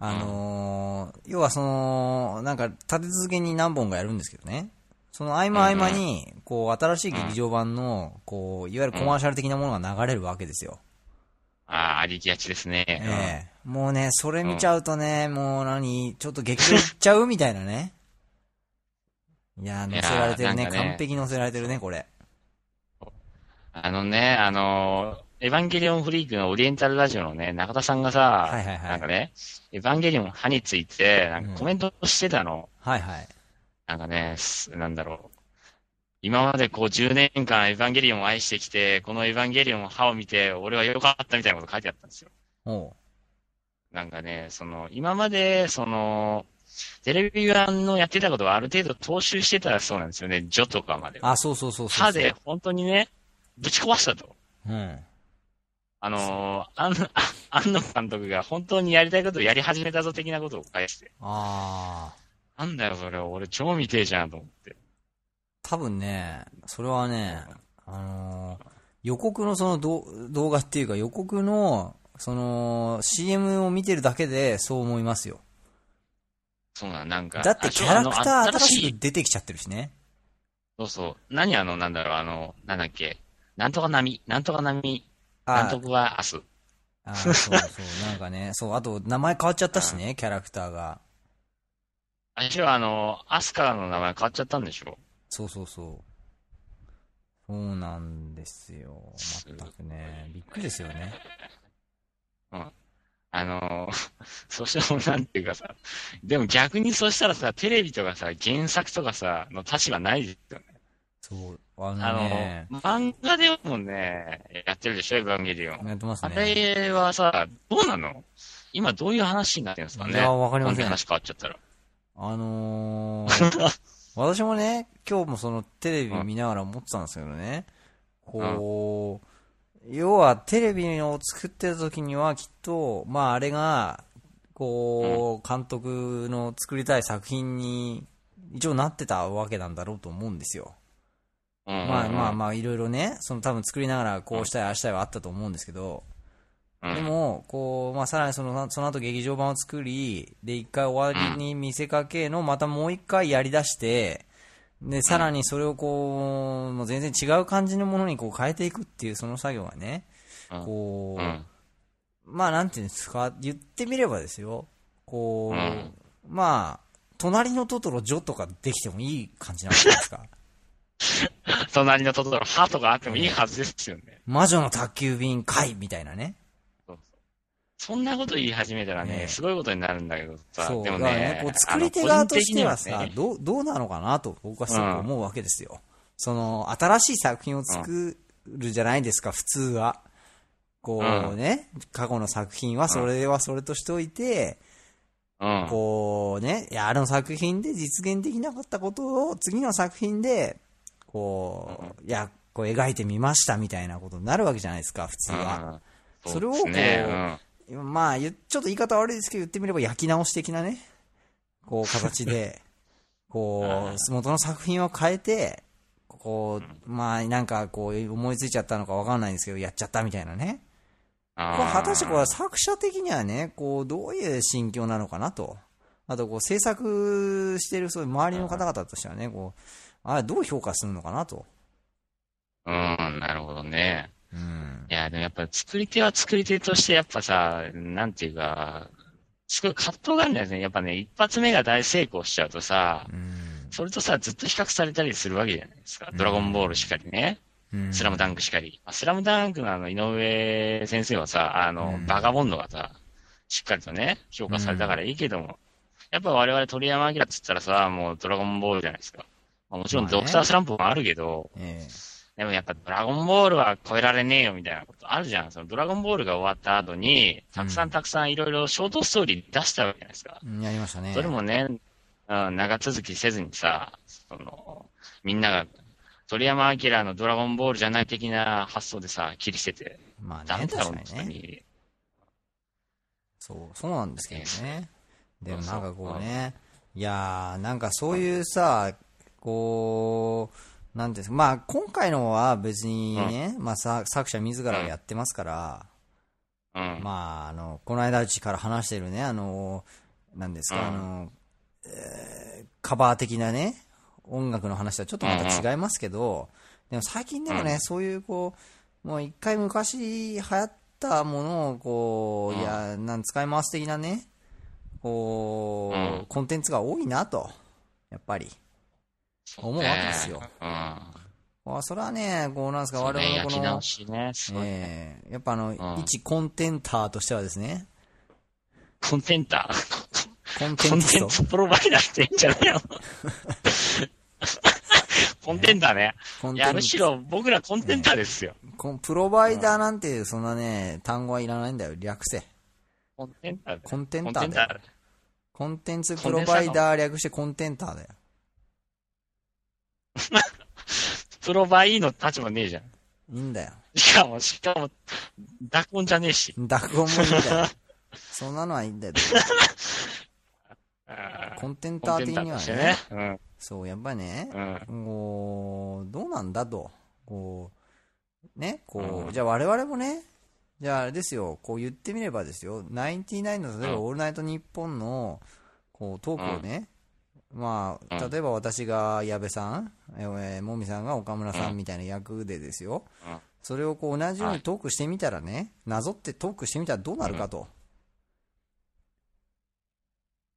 あのー要はその、なんか立て続けに何本かやるんですけどね。その合間合間に、こう、新しい劇場版の、こう、いわゆるコマーシャル的なものが流れるわけですよ。ああ、ありきがちですね。ええもうね、それ見ちゃうとね、もう何、ちょっと劇場行っちゃうみたいなね。いやー、載せられてるね。完璧載せられてるね、これ。あのね、あのーエヴァンゲリオンフリークのオリエンタルラジオのね、中田さんがさ、はいはいはいなんかね、エヴァンゲリオン歯について、なんかコメントしてたの。はいはい。なんかね、すなんだろう。今までこう10年間エヴァンゲリオンを愛してきて、このエヴァンゲリオンの歯を見て、俺は良かったみたいなこと書いてあったんですよ。おう。なんかね、その、今まで、その、テレビ版のやってたことはある程度踏襲してたそうなんですよね、ジョとかまでは。あ、そうそうそうそうそう。歯で本当にね、ぶち壊したと。うん。あのあ 安野監督が本当にやりたいことをやり始めたぞ的なことを返して。ああ。なんだよ、それ、俺超見てえじゃんと思って。多分ね、それはね、あのー予告のその動動画っていうか予告の、その CM を見てるだけでそう思いますよ。そうなん、なんか。だってキャラクターあ新しいく出てきちゃってるしね。そうそう。何あの、なんだろう、あの、なんだっけ。なんとか波、なんとか波、なんあとかは明日。あそうそう、なんかね、そう、あと名前変わっちゃったしね、キャラクターが。あ、一応あの、アスカの名前変わっちゃったんでしょ？そうそうそう。そうなんですよ。全くね、びっくりですよね。あの、そしてもなんていうかさ、でも逆にそしたらさ、テレビとかさ、原作とかさ、の立場ないですよね。そう、ああのね、の、漫画でもね、やってるでしょ、エヴァンゲリオン。あやってますね。れはさ、どうなの？今どういう話になってるんですかね？いやわかりません話変わっちゃったら。あのー、私もね、今日もそのテレビ見ながら思ってたんですけどね、こう、要はテレビを作ってた時にはきっと、まああれが、こう、監督の作りたい作品に一応なってたわけなんだろうと思うんですよ。うん。まあまあまあいろいろね、その多分作りながらこうしたいああしたいはあったと思うんですけど、うんでも、こう、まあ、さらにその、その後劇場版を作り、で、一回終わりに見せかけの、またもう一回やり出して、で、さらにそれをこう、もう全然違う感じのものにこう変えていくっていうその作業がね、うんこう、うん。まあなんていうんですか、言ってみればですよ、こう、うんまあ、隣のトトロジョとかできてもいい感じなんじゃないですか。隣のトトロ、ハとかあってもいいはずですよね。魔女の宅急便会みたいなね。そんなこと言い始めたらねね、すごいことになるんだけどさ、そう、でもだからね、こう作り手側としてはあさ、の個人的にね。どう、どうなのかなと僕はすごく思うわけですよ。その、新しい作品を作るじゃないですか、普通は。こうね、過去の作品はそれはそれとしておいて、うん。こうね、いや、あの作品で実現できなかったことを次の作品で、こう、いや、こう描いてみましたみたいなことになるわけじゃないですか、普通は。うん。それをうですねまあ、言ちょっと言い方悪いですけど、言ってみれば焼き直し的なね、こう、形で、こう、元の作品を変えて、こう、まあ、なんか、こう、思いついちゃったのかわかんないんですけど、やっちゃったみたいなね。うん。これ果たしてこれ作者的にはね、こう、どういう心境なのかなと。あと、こう、制作してる、そういう周りの方々としてはね、こう、あれどう評価するのかなと。うん、なるほどね。うん。いや、でもやっぱ作り手は作り手としてやっぱさ、なんていうか、すごい葛藤があるんだよね。やっぱね、一発目が大成功しちゃうとさ、うん。それとさ、ずっと比較されたりするわけじゃないですか。ドラゴンボールしかりね。うんスラムダンクしかり。まあスラムダンクのあの、井上先生はさ、あの、うんバガボンドがさ、しっかりとね、評価されたからいいけども、やっぱ我々鳥山明って言ったらさ、もうドラゴンボールじゃないですか。まあ、もちろんまあねドクタースランプもあるけど、えでもやっぱドラゴンボールは超えられねえよみたいなことあるじゃん。そのドラゴンボールが終わった後に、たくさんたくさんいろいろショートストーリー出したわけじゃないですか。えうんやりましたね。それもね、うん、長続きせずにさ、その、みんなが、鳥山明のドラゴンボールじゃない的な発想でさ、切り捨てて、まあね、ダメだろ、確かにね。本当に。そう、そうなんですけどね。でもそうんそうなかこうね、いやー、なんかそういうさ、こう、なんですか、まあ今回のは別にね、まあさ作者自らがやってますから、うん。まああの、この間うちから話してるね、あの、なんですか、うん。あの、えーカバー的なね、音楽の話とはちょっとまた違いますけど、でも最近でもね、うん。そういうこう、もう一回昔流行ったものをこう、うん。いや、なん使い回す的なね、こう、うん。コンテンツが多いなと、やっぱり。思うわけですようん。まあそれはね、こうなんですか、我々のこのね。ええやっぱあの、ん一コンテンターとしてはですね、コンテンタコンテコンンツと、テンツプロバイダーって言うんじゃないの コンテンターね。いや、コンテンツむしろ僕らコンテンターですよ。プロバイダーなんていう、そんなね、単語はいらないんだよ。略せ。コンテンターコンテンコンターだ。コンテンツプロバイダー略してコンテンターだよ。プロバイの立場ねえじゃん。いいんだよ。しかも、しかも、ダコンじゃねえし。濁音もいいんだよ。そんなのはいいんだよ。コンテンター的にはねコンテンターとしてね。そう、やっぱりね、うん。うん。こう、どうなんだと。こう、ね、こう、うんじゃあ我々もね、じゃああれですよ、こう言ってみればですよ、ナインティナインの例えばうんオールナイトニッポンの、こう、トークをね、まあ、うん例えば私が矢部さん、えーもみさんが岡村さんみたいな役でですよ。うんそれをこう同じようはいにトークしてみたらね、なぞってトークしてみたらどうなるかと。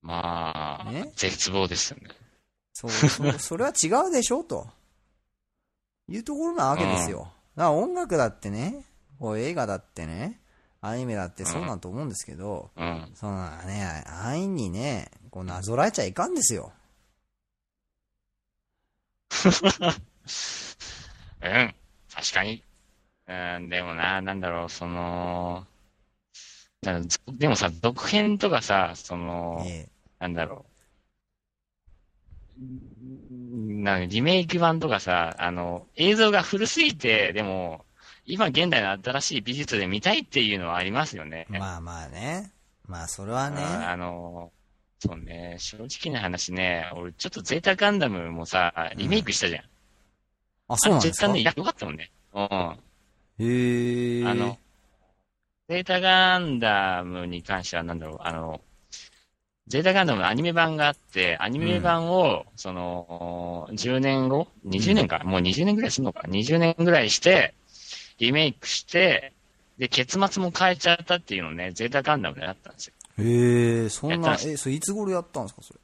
まあ、ね？絶望ですよね。そう、そ それは違うでしょと。いうところなわけですよ。だから音楽だってね、こう映画だってね、アニメだってそうなんと思うんですけど、うん。そのね、安易にね、こうなぞらえちゃいかんですよ。うん。確かに。うん、でもな、なんだろう、その、でもさ、続編とかさ、その、えなんだろう。なんかリメイク版とかさ、あの、映像が古すぎて、でも、今現代の新しい美術で見たいっていうのはありますよね。えまあまあね。まあそれはね。うんあの、そうね、正直な話ね、俺ちょっとゼータガンダムもさ、リメイクしたじゃん。あ、そうなんですか？絶対ね、よかったもんね。うん。へえ。あの、ゼータガンダムに関してはなんだろう、あの、ゼータガンダムのアニメ版があって、アニメ版を、その、10年後 ?20 年か、もう20年ぐらいするのか ?20 年ぐらいして、リメイクして、で、結末も変えちゃったっていうのをね、ゼータガンダムであったんですよ。へえ、そんなえ、それいつ頃やったんですか、それ？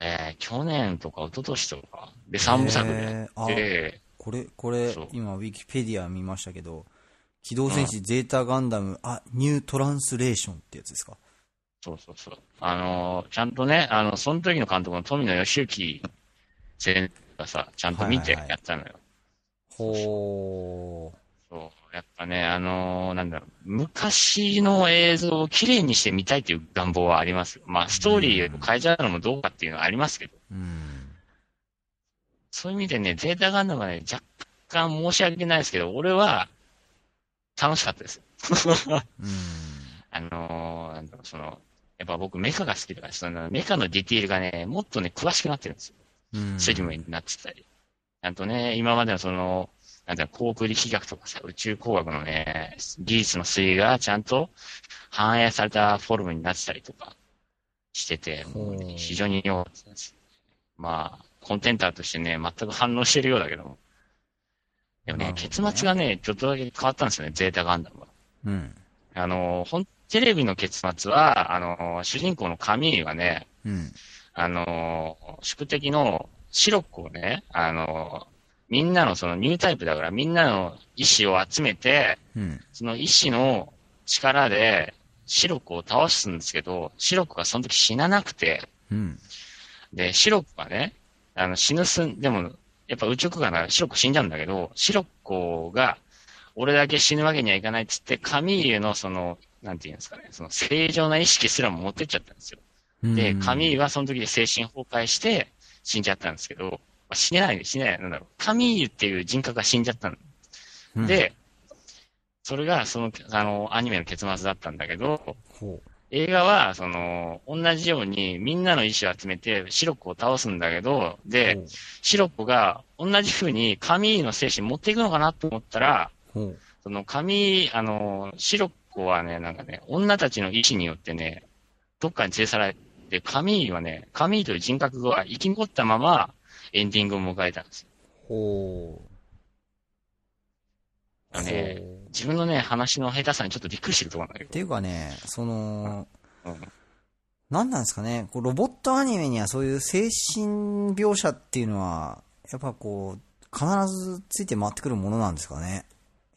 えー、去年とか一昨年とか、で、3部作でやへーこれ、これ今、ウィキペディア見ましたけど、機動戦士ゼータガンダム、あ、ニュートランスレーションってやつですか？そうそうそう。あのーちゃんとね、あの、その時の監督の富野義行先生がさ、ちゃんと見てはいはいはいやったのよ。ほそう。やっぱね、あのーなんだろう、昔の映像を綺麗にしてみたいっていう願望はありますよ。まあ、ストーリーを変えちゃうのもどうかっていうのはありますけど、う。うん。そういう意味でね、ゼータガンダムはね、若干申し訳ないですけど、俺は楽しかったです。うん。あのーなんだろう、その、やっぱ僕メカが好きだから、そのメカのディティールがね、もっとね、詳しくなってるんですよ。うん。スリムになってたり。ちゃんとね、今までのその、なんだろう、航空力学とかさ、宇宙工学のね、技術の推移がちゃんと反映されたフォルムになってたりとかしてて、もうね非常に良かったです。まあ、コンテンターとしてね、全く反応してるようだけども。でもね、ね結末がね、ちょっとだけ変わったんですよね、ゼータガンダムは。うん。あの、本、テレビの結末は、あの、主人公のカミーユがね、うん。あのー宿敵のシロックをね、あのーみんなのそのニュータイプだからみんなの意志を集めて、うん。その意志の力でシロックを倒すんですけど、シロックがその時死ななくて、うん。で、シロックがね、あの死ぬすん、でも、やっぱ宇宙空間ならシロック死んじゃうんだけど、シロックが、俺だけ死ぬわけにはいかないっつって、カミーユのその、なんていうんですかね、その正常な意識すらも持ってっちゃったんですよ。で、カミーユはその時で精神崩壊して死んじゃったんですけど、まあ死ねない、死ねない、なんだろう。カミーユっていう人格が死んじゃったの。うん、で、それがその、あの、アニメの結末だったんだけど、ほ映画は、その、同じようにみんなの意志を集めてシロックを倒すんだけど、う。で、シロックが同じ風にカミーユの精神持っていくのかなと思ったら。そのカミー、あの、シロックはね、なんかね、女たちの意志によってね、どっかに連れ去られて、カミーはね、カミーという人格が生き残ったまま、エンディングを迎えたんですよ。ほう。ね自分のね、話の下手さにちょっとびっくりしてるところなんだけど。っていうかね、その、うん。なんなんですかね、こうロボットアニメにはそういう精神描写っていうのは、やっぱこう、必ずついて回ってくるものなんですかね。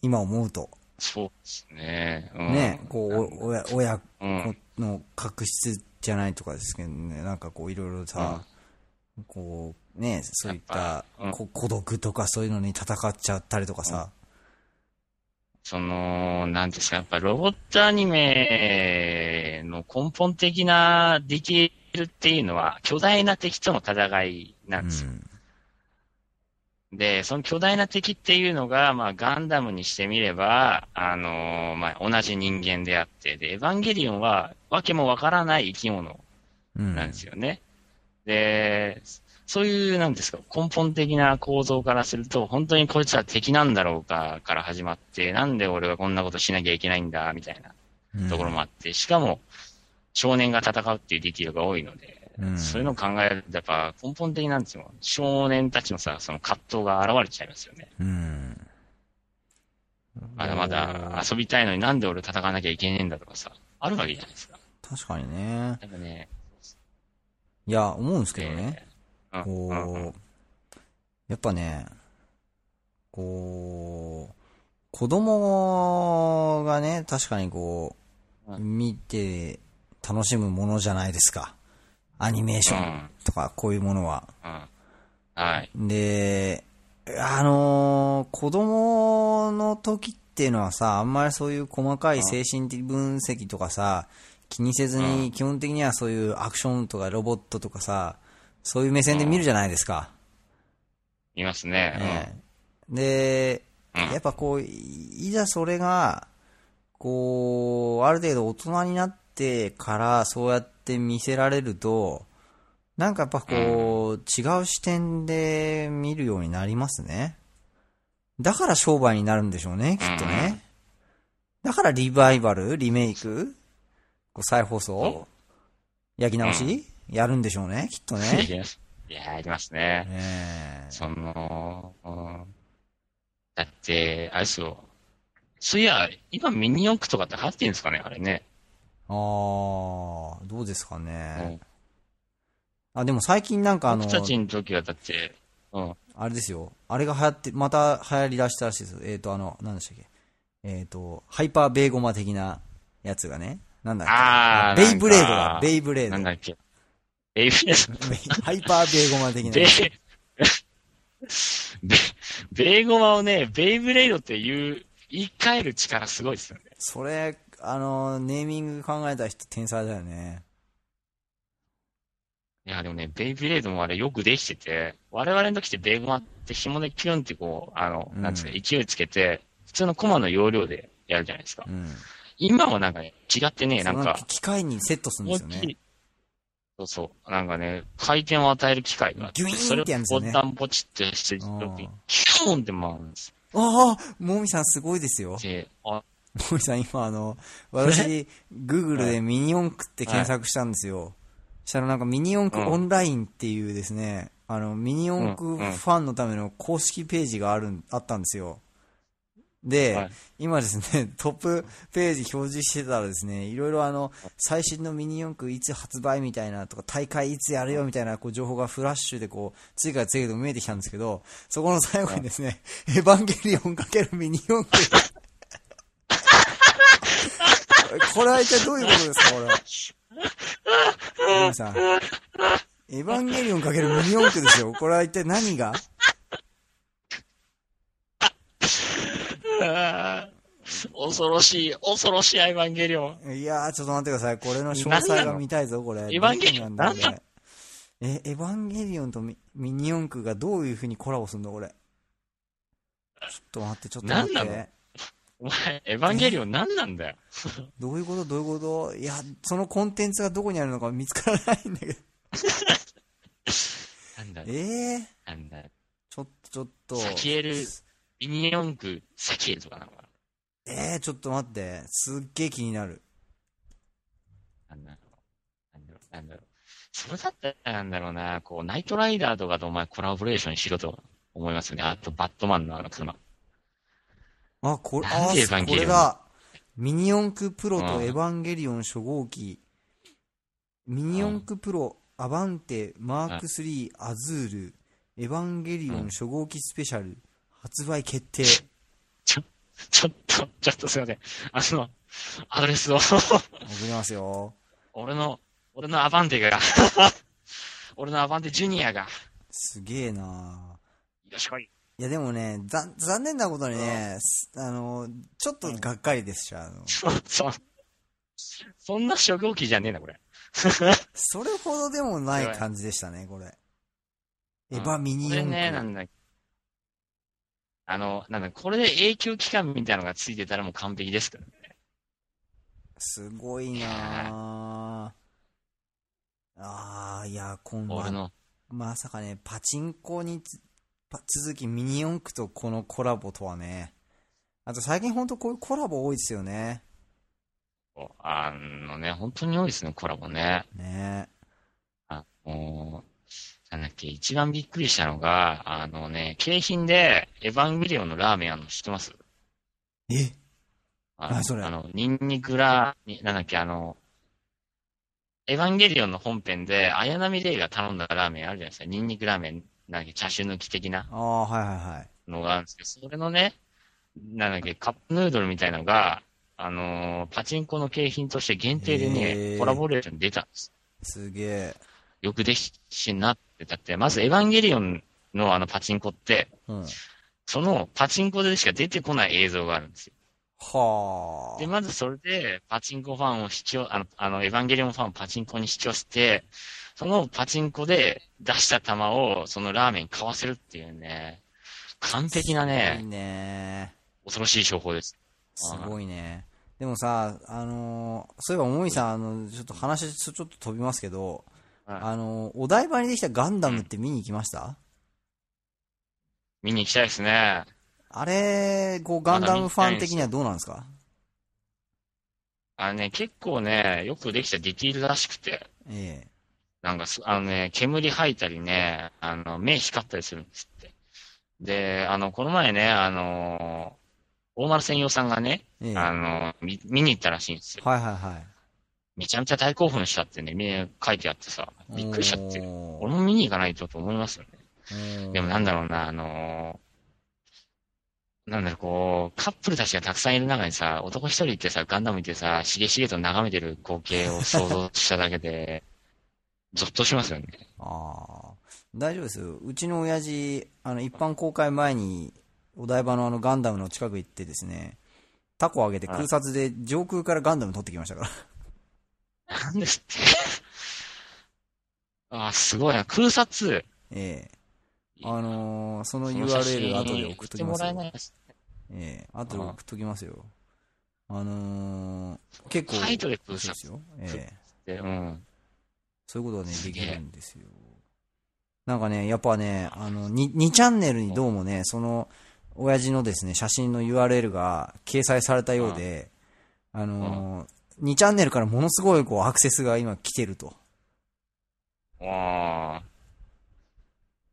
今思うと。そうですね。うん、ね、こう、お親、親うん。の確執じゃないとかですけどね、なんかこういろいろさ、こう、ね、そういったうんこ孤独とかそういうのに戦っちゃったりとかさ、その、なんですか、やっぱロボットアニメの根本的なディティールっていうのは、巨大な敵との戦いなんですよ。で、その巨大な敵っていうのが、まあ、ガンダムにしてみれば、あのーまあ、同じ人間であって、で、エヴァンゲリオンは、わけもわからない生き物うん。なんですよね。で、そういう、なんですか、根本的な構造からすると、本当にこいつは敵なんだろうかから始まって、なんで俺はこんなことしなきゃいけないんだ、みたいなうんところもあって、しかも、少年が戦うっていうディティールが多いので、うんそういうのを考えると、やっぱ根本的なんですよ。少年たちのさ、その葛藤が現れちゃいますよね。うん。まだまだ遊びたいのになんで俺戦わなきゃいけねえんだとかさ、あるわけじゃないですか。確かにね。やっぱね、いや、思うんですけどね。えーうんうんうんこう、やっぱね、こう、子供がね、確かにこう、う見て楽しむものじゃないですか。アニメーションとか、こういうものは。うん。はい。で、あのー子供の時っていうのはさ、あんまりそういう細かい精神的分析とかさ、気にせずに、基本的にはそういうアクションとかロボットとかさ、そういう目線で見るじゃないですか。いますね。ええで、うんやっぱこう、いざそれが、こう、ある程度大人になってからそうやって見せられると、なんかやっぱこう、違う視点で見るようになりますね。だから商売になるんでしょうね、きっとね。だからリバイバルリメイクこう再放送そ焼き直し、やるんでしょうね、きっとう。ね。い や、いやありますね。ええその、うんだって、あれですよ。そういや、今ミニ四駆とかって流行ってんですかねあれね。ああ、どうですかうね。ん。あ、でも最近なんかあの僕、たちの時はだって、うん。あれですよ。あれが流行って、また流行り出したらしいですよ。えっ、と、あの、なんでしたっけ。えっ、と、ハイパーベーゴマ的なやつがね。なんだっけ。あーベイブレードだ。ベイブレード。なんだっけ。ベイブレーハイパーベーゴマ的なベベベイゴマをね、ベイブレードって言う、言い換える力すごいですよね。それ、あの、ネーミング考えた人天才だよね。いや、でもね、ベイブレードもあれよくできてて、我々の時ってベイゴマって紐でキュンってこう、あの、うんなんつうか、勢いつけて、普通のコマの容量でやるじゃないですかう。ん。今はなんかね、違ってね、なんか機械にセットするんですよね。そうそう。なんかね、回転を与える機械があって、それをボタンポチってしてるときューンって回るんですああ、もみさんすごいですよ。で、あ、もみさん今あの、私、グーグルでミニ四駆って検索したんですよ。したらなんかミニ四駆オンラインっていうですね、あの、ミニ四駆ファンのための公式ページがある、あったんですよ。で、はい今ですね、トップページ表示してたらですね、いろいろあの、最新のミニ四駆いつ発売みたいなとか、大会いつやるよみたいなこう情報がフラッシュでこう、次から次へと見えてきたんですけど、そこの最後にですね、エヴァンゲリオンかけるミニ四駆。これは一体どういうことですか、これは？皆さん。エヴァンゲリオンかけるミニ四駆ですよ。これは一体何があー 恐ろしい、恐ろしいエヴァンゲリオン。いやー、ちょっと待ってください。これの詳細が見たいぞ、これ。エヴァンゲリオン？なんだ？え、エヴァンゲリオンとミミニ四駆がどういう風にコラボするんだ、これ？ちょっと待って、ちょっと待っなんなて。お前、エヴァンゲリオン何なんだよ？どういうこと？どういうこと？いや、そのコンテンツがどこにあるのか見つからないんだけど。なんだ？よ。えー、なんだ？よ。ちょっと、ちょっと。サキエル、ミニ四駆、サキエルとかなのかなえー、ちょっと待って。すっげえ気になる。なんだろう。なんだろう。なんだろう。それだったらなんだろうな、こう、ナイトライダーとかとお前コラボレーションしろと思いますよね。あと、バットマンのあの車。あ、これ、あ、これだ。ミニ四駆プロとうんエヴァンゲリオン初号機。ミニ四駆プロ、アバンテ、マーク3、アズール、エヴァンゲリオン初号機スペシャル、発売決定。ちょ、ちょっと、ちょっとすいません。あの、アドレスを、送りますよ。俺の、俺のアバンテが、俺のアバンテジュニアが、すげえなよしこい。いやでもね、ざ残念なことにね、すあの、ちょっとがっかりですし、あの、そ、そ、そんな初号機じゃねえな、これ。それほどでもない感じでしたね、これ。エヴァミニこれ四ね、な駆。んだあの、なんだ、これで永久期間みたいなのがついてたらもう完璧ですからね。すごいなあー、いや、今度俺の、まさかね、パチンコに続きミニ四駆とこのコラボとはね。あと最近ほんとこういうコラボ多いですよね。あのね、本当に多いですね、コラボね。ねあのなんだっけ、一番びっくりしたのが、あのね、景品でエヴァンゲリオンのラーメンあるの知ってます？え？あ何それ？あの、ニンニクラ、になんだっけ、あの、エヴァンゲリオンの本編で、綾波レイが頼んだラーメンあるじゃないですか。ニンニクラーメン、なんだっけ、チャーシュー抜き的なああ、はいはいはい。のがあるんですけど、それのね、なんだっけ、カップヌードルみたいなのが、あのーパチンコの景品として限定でへね、ーコラボレーション出たんです。すげえ。よくできしなってたって、まずエヴァンゲリオンのあのパチンコって、うん。そのパチンコでしか出てこない映像があるんですよ。はあ。で、まずそれで、パチンコファンを視聴、あの、あの、エヴァンゲリオンファンをパチンコに視聴して、そのパチンコで出した球を、そのラーメンに買わせるっていうね、完璧ないいね、ね。恐ろしい商法です。すごいね。でもさ、あのーそういえば、もみさん、あの、ちょっと話ちょっと飛びますけど、はいあのーお台場にできたガンダムって見に行きました、見に行きたいですね。あれ、こう、ガンダムファン的にはどうなんですか？あのね、結構ね、よくできたディティールらしくて、えなんかす、あのね、煙吐いたりね、あの、目光ったりするんですって。で、あの、この前ね、あの、大丸専用さんがね、えええあの、見、見に行ったらしいんですよ。はいはいはい。めちゃめちゃ大興奮したってね、み書いてあってさ、びっくりしちゃって。俺も見に行かないとと思いますよね。でもなんだろうな、あのなんだろう、こう、カップルたちがたくさんいる中にさ、男一人いてさ、ガンダム見てさ、しげしげと眺めてる光景を想像しただけで、ゾッとしますよね。ああ。大丈夫ですよ。うちの親父、あの、一般公開前に、お台場のあのガンダムの近く行ってですね、タコ上げて空撮で上空からガンダム撮ってきましたから。なんですって。あーすごいな。空撮。ええあのーその URL 真後で送っときますよ送ってもらえ。ないです。ええ後で送っときますよ。あのー結構、カイトで空撮ですよ。ええ。うん。そういうことはね、できるんですよ。なんかね、やっぱね、あの、2, 2チャンネルにどうもね、その、親父のですね、写真の URL が掲載されたようで、あのー、2チャンネルからものすごいこうアクセスが今来てると。わあ。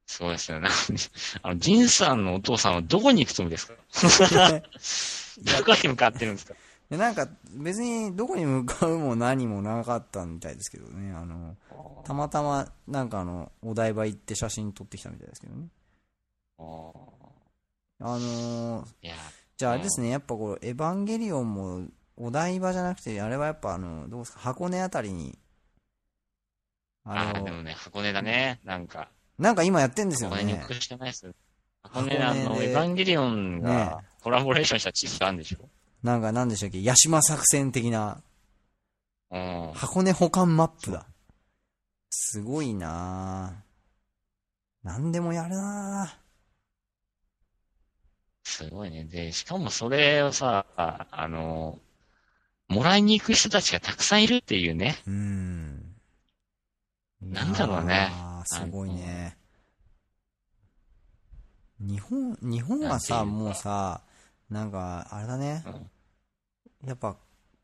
そうですよね。あの、ジンさんのお父さんはどこに行くつもりですか？どこに向かってるんですか？でなんか別にどこに向かうも何もなかったみたいですけどね、あの、たまたまなんかあの、お台場行って写真撮ってきたみたいですけどね。あのー、じゃああれですね、やっぱこう、エヴァンゲリオンもお台場じゃなくて、あれはやっぱあの、どうですか、箱根あたりに、ああの、あーでもね、箱根だね。なんか、なんか今やってんですよね箱根に行。くしかないですよ。箱根、あの、でエヴァンゲリオンねがコラボレーションした地図があるんでしょ？なんかなんでしたっけ、八島作戦的な、うん。箱根保管マップだ。すごいなぁ。なんでもやるなすごいね。で、しかもそれをさ、あの、もらいに行く人たちがたくさんいるっていうね。ぁ。うん。なんだろうねあすごいね。日本、日本はさ、もうさ、なんか、あれだね。やっぱ、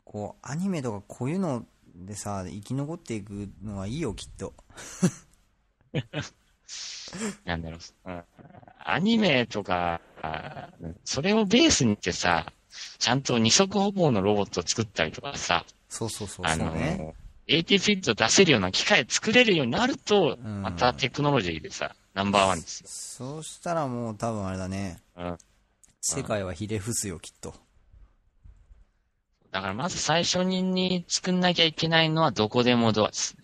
こう、アニメとかこういうのでさ、生き残っていくのはいいよ、きっと。なんだろう。うんアニメとか、あそれをベースにしてさ、ちゃんと二足歩行のロボットを作ったりとかさ、そうそうそう、あの、そうね。AT フィット出せるような機械作れるようになると、うんまたテクノロジーでさ、ナンバーワンですよ。そうしたらもう多分あれだね。うん。世界はひれ伏すよ、きっと。だからまず最初にに作んなきゃいけないのはどこでもドアです。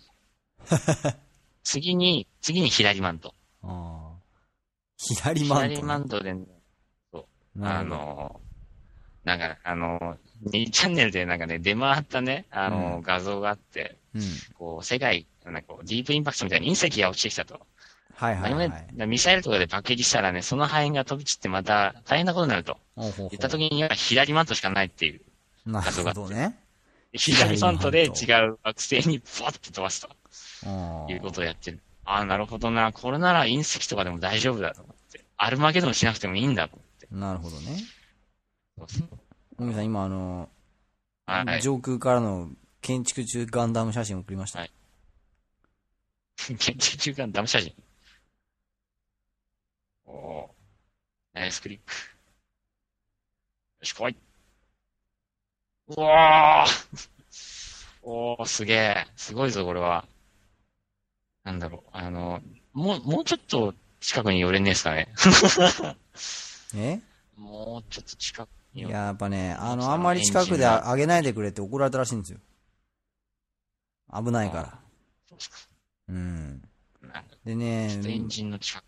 次に、次に左マント。ああ。左マント、ね。左マントで、あなるほど、の、なんか、あの、2チャンネルでなんかね、出回ったね、あの、うん画像があって、うん。こう、世界、なんかディープインパクトみたいに隕石が落ちてきたと。はいはいはい。ミサイルとかで爆撃したらね、その破片が飛び散ってまた大変なことになると。ほうほ言った時には左マントしかないっていう。なるほどね。左マントで違左う惑星にポッて飛ばすとああいうことをやってる。ああ、なるほどな。これなら隕石とかでも大丈夫だと思って。アルマゲドンしなくてもいいんだと思って。なるほどね。そうそうもみさん、今あの、はい。上空からの建築中ガンダム写真を送りました。はい建築中間ダメ写真。おおーナイスクリック。よし、来い。うわー おー、すげえ。すごいぞ、これは。なんだろう。あの、もう、もうちょっと近くに寄れねえですかね。え？もうちょっと近くにいややっぱね、あの、あんまり近くでエンジンが上げないでくれって怒られたらしいんですよ。危ないから。そうん。でねエンジンの近く。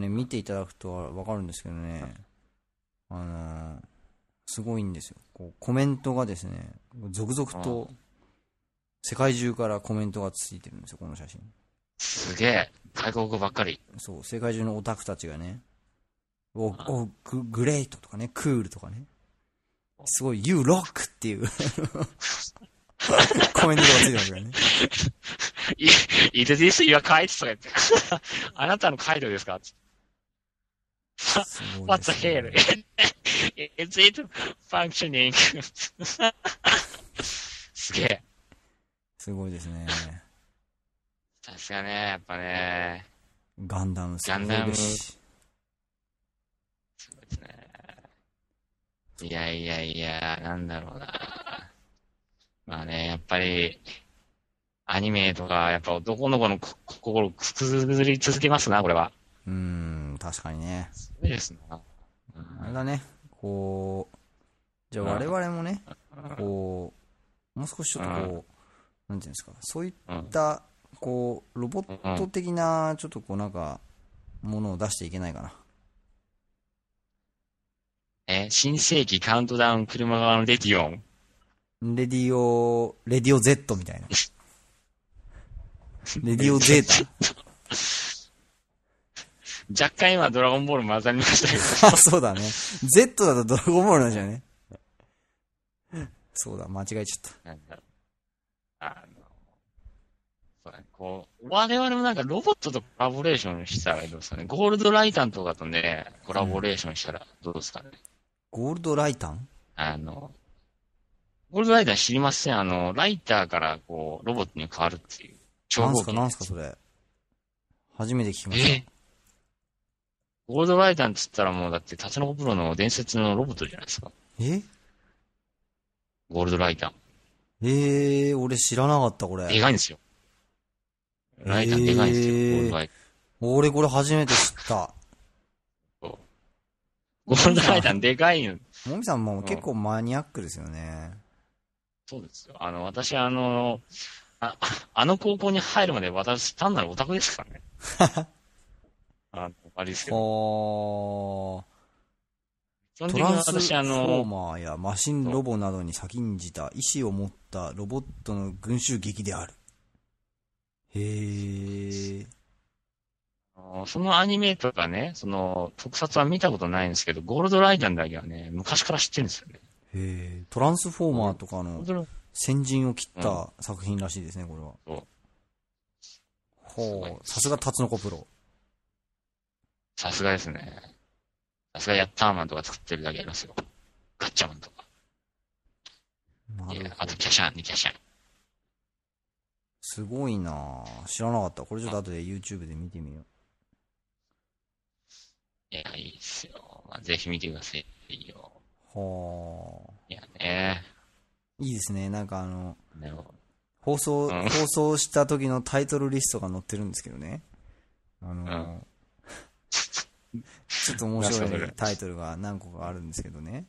ね、見ていただくとわかるんですけどね、あのーすごいんですよ。こうコメントがですね、続々と世界中からコメントがついてるんですよ、この写真。すげえ。外国語ばっかり。そう、世界中のオタクたちがね、お、お、ググレートとかね、クールとかね、すごい、You Rock っていう コメントがついてますからね。い、Is this your kite? とか言って。あなたのカイドですか？すごいですね hell? Is it functioning? すげえ。すごいですね。さすがね、やっぱね。ガンダムすごいガンダムですし。すごいですね。いやいやいや、なんだろうな。まあね、やっぱり、アニメとか、やっぱ男の子のこ心をくすぐり続けますな、これは。うーん、確かにね。すごいですな。あれだね、こう、じゃあ我々もね、こう、もう少しちょっとこう、なんていうんですか、そういった、こう、ロボット的な、ちょっとこうなんか、ものを出していけないかな。え、新世紀カウントダウンクルマガワのレディオ。レディオ、レディオ Z みたいな。レディオゼー 若干今ドラゴンボール混ざりましたけど。タあ、そうだね。Z だとドラゴンボールなんじゃね？そうだ、間違えちゃった。なんだろう。あの、そうだね、こう、我々もなんかロボットとコラボレーションしたらどうですかね。ゴールドライタンとかとね、コラボレーションしたらどうですかね。ゴールドライタン？あの、ゴールドライター知りませんあの、ライターからこう、ロボットに変わるっていう。超なんすか、合金なんすか、それ。初めて聞きました。え？ゴールドライターって言ったらもうだって、タツノコプロの伝説のロボットじゃないですか。え？ゴールドライタえー、俺知らなかった、こー。でれ。かいんですよ。ライターでかいんですよ、えーゴールドライター。俺これ初めて知った。ゴールドライターでかいの。もみさんも結構マニアックですよね。そうですよ。あの、私あの、あ、あの高校に入るまで私単なるオタクですからね。あの、あれですけど。は基本ー。トランスフォーの、マーやマシンロボなどに先んじた意志を持ったロボットの群衆劇である。へー。そのアニメとかね、その特撮は見たことないんですけど、ゴールドライターだけはね、昔から知ってるんですよね。へー。トランスフォーマーとかの先陣を切った作品らしいですね、これは。そうほう。さすがタツノコプロ。さすがですね。さすがヤッターマンとか作ってるだけありますよ。ガッチャマンとか。ないあと。キャシャンね、キャシャン。すごいなぁ知らなかった。これちょっと後で YouTube で見てみよう。いや、いいですよ。まあ、ぜひ見てくださいよ。はいやね。ぁいいですね。なんかあの、放送、うん放送した時のタイトルリストが載ってるんですけどね。あの、ちょっと面白いタイトルが何個かあるんですけどね。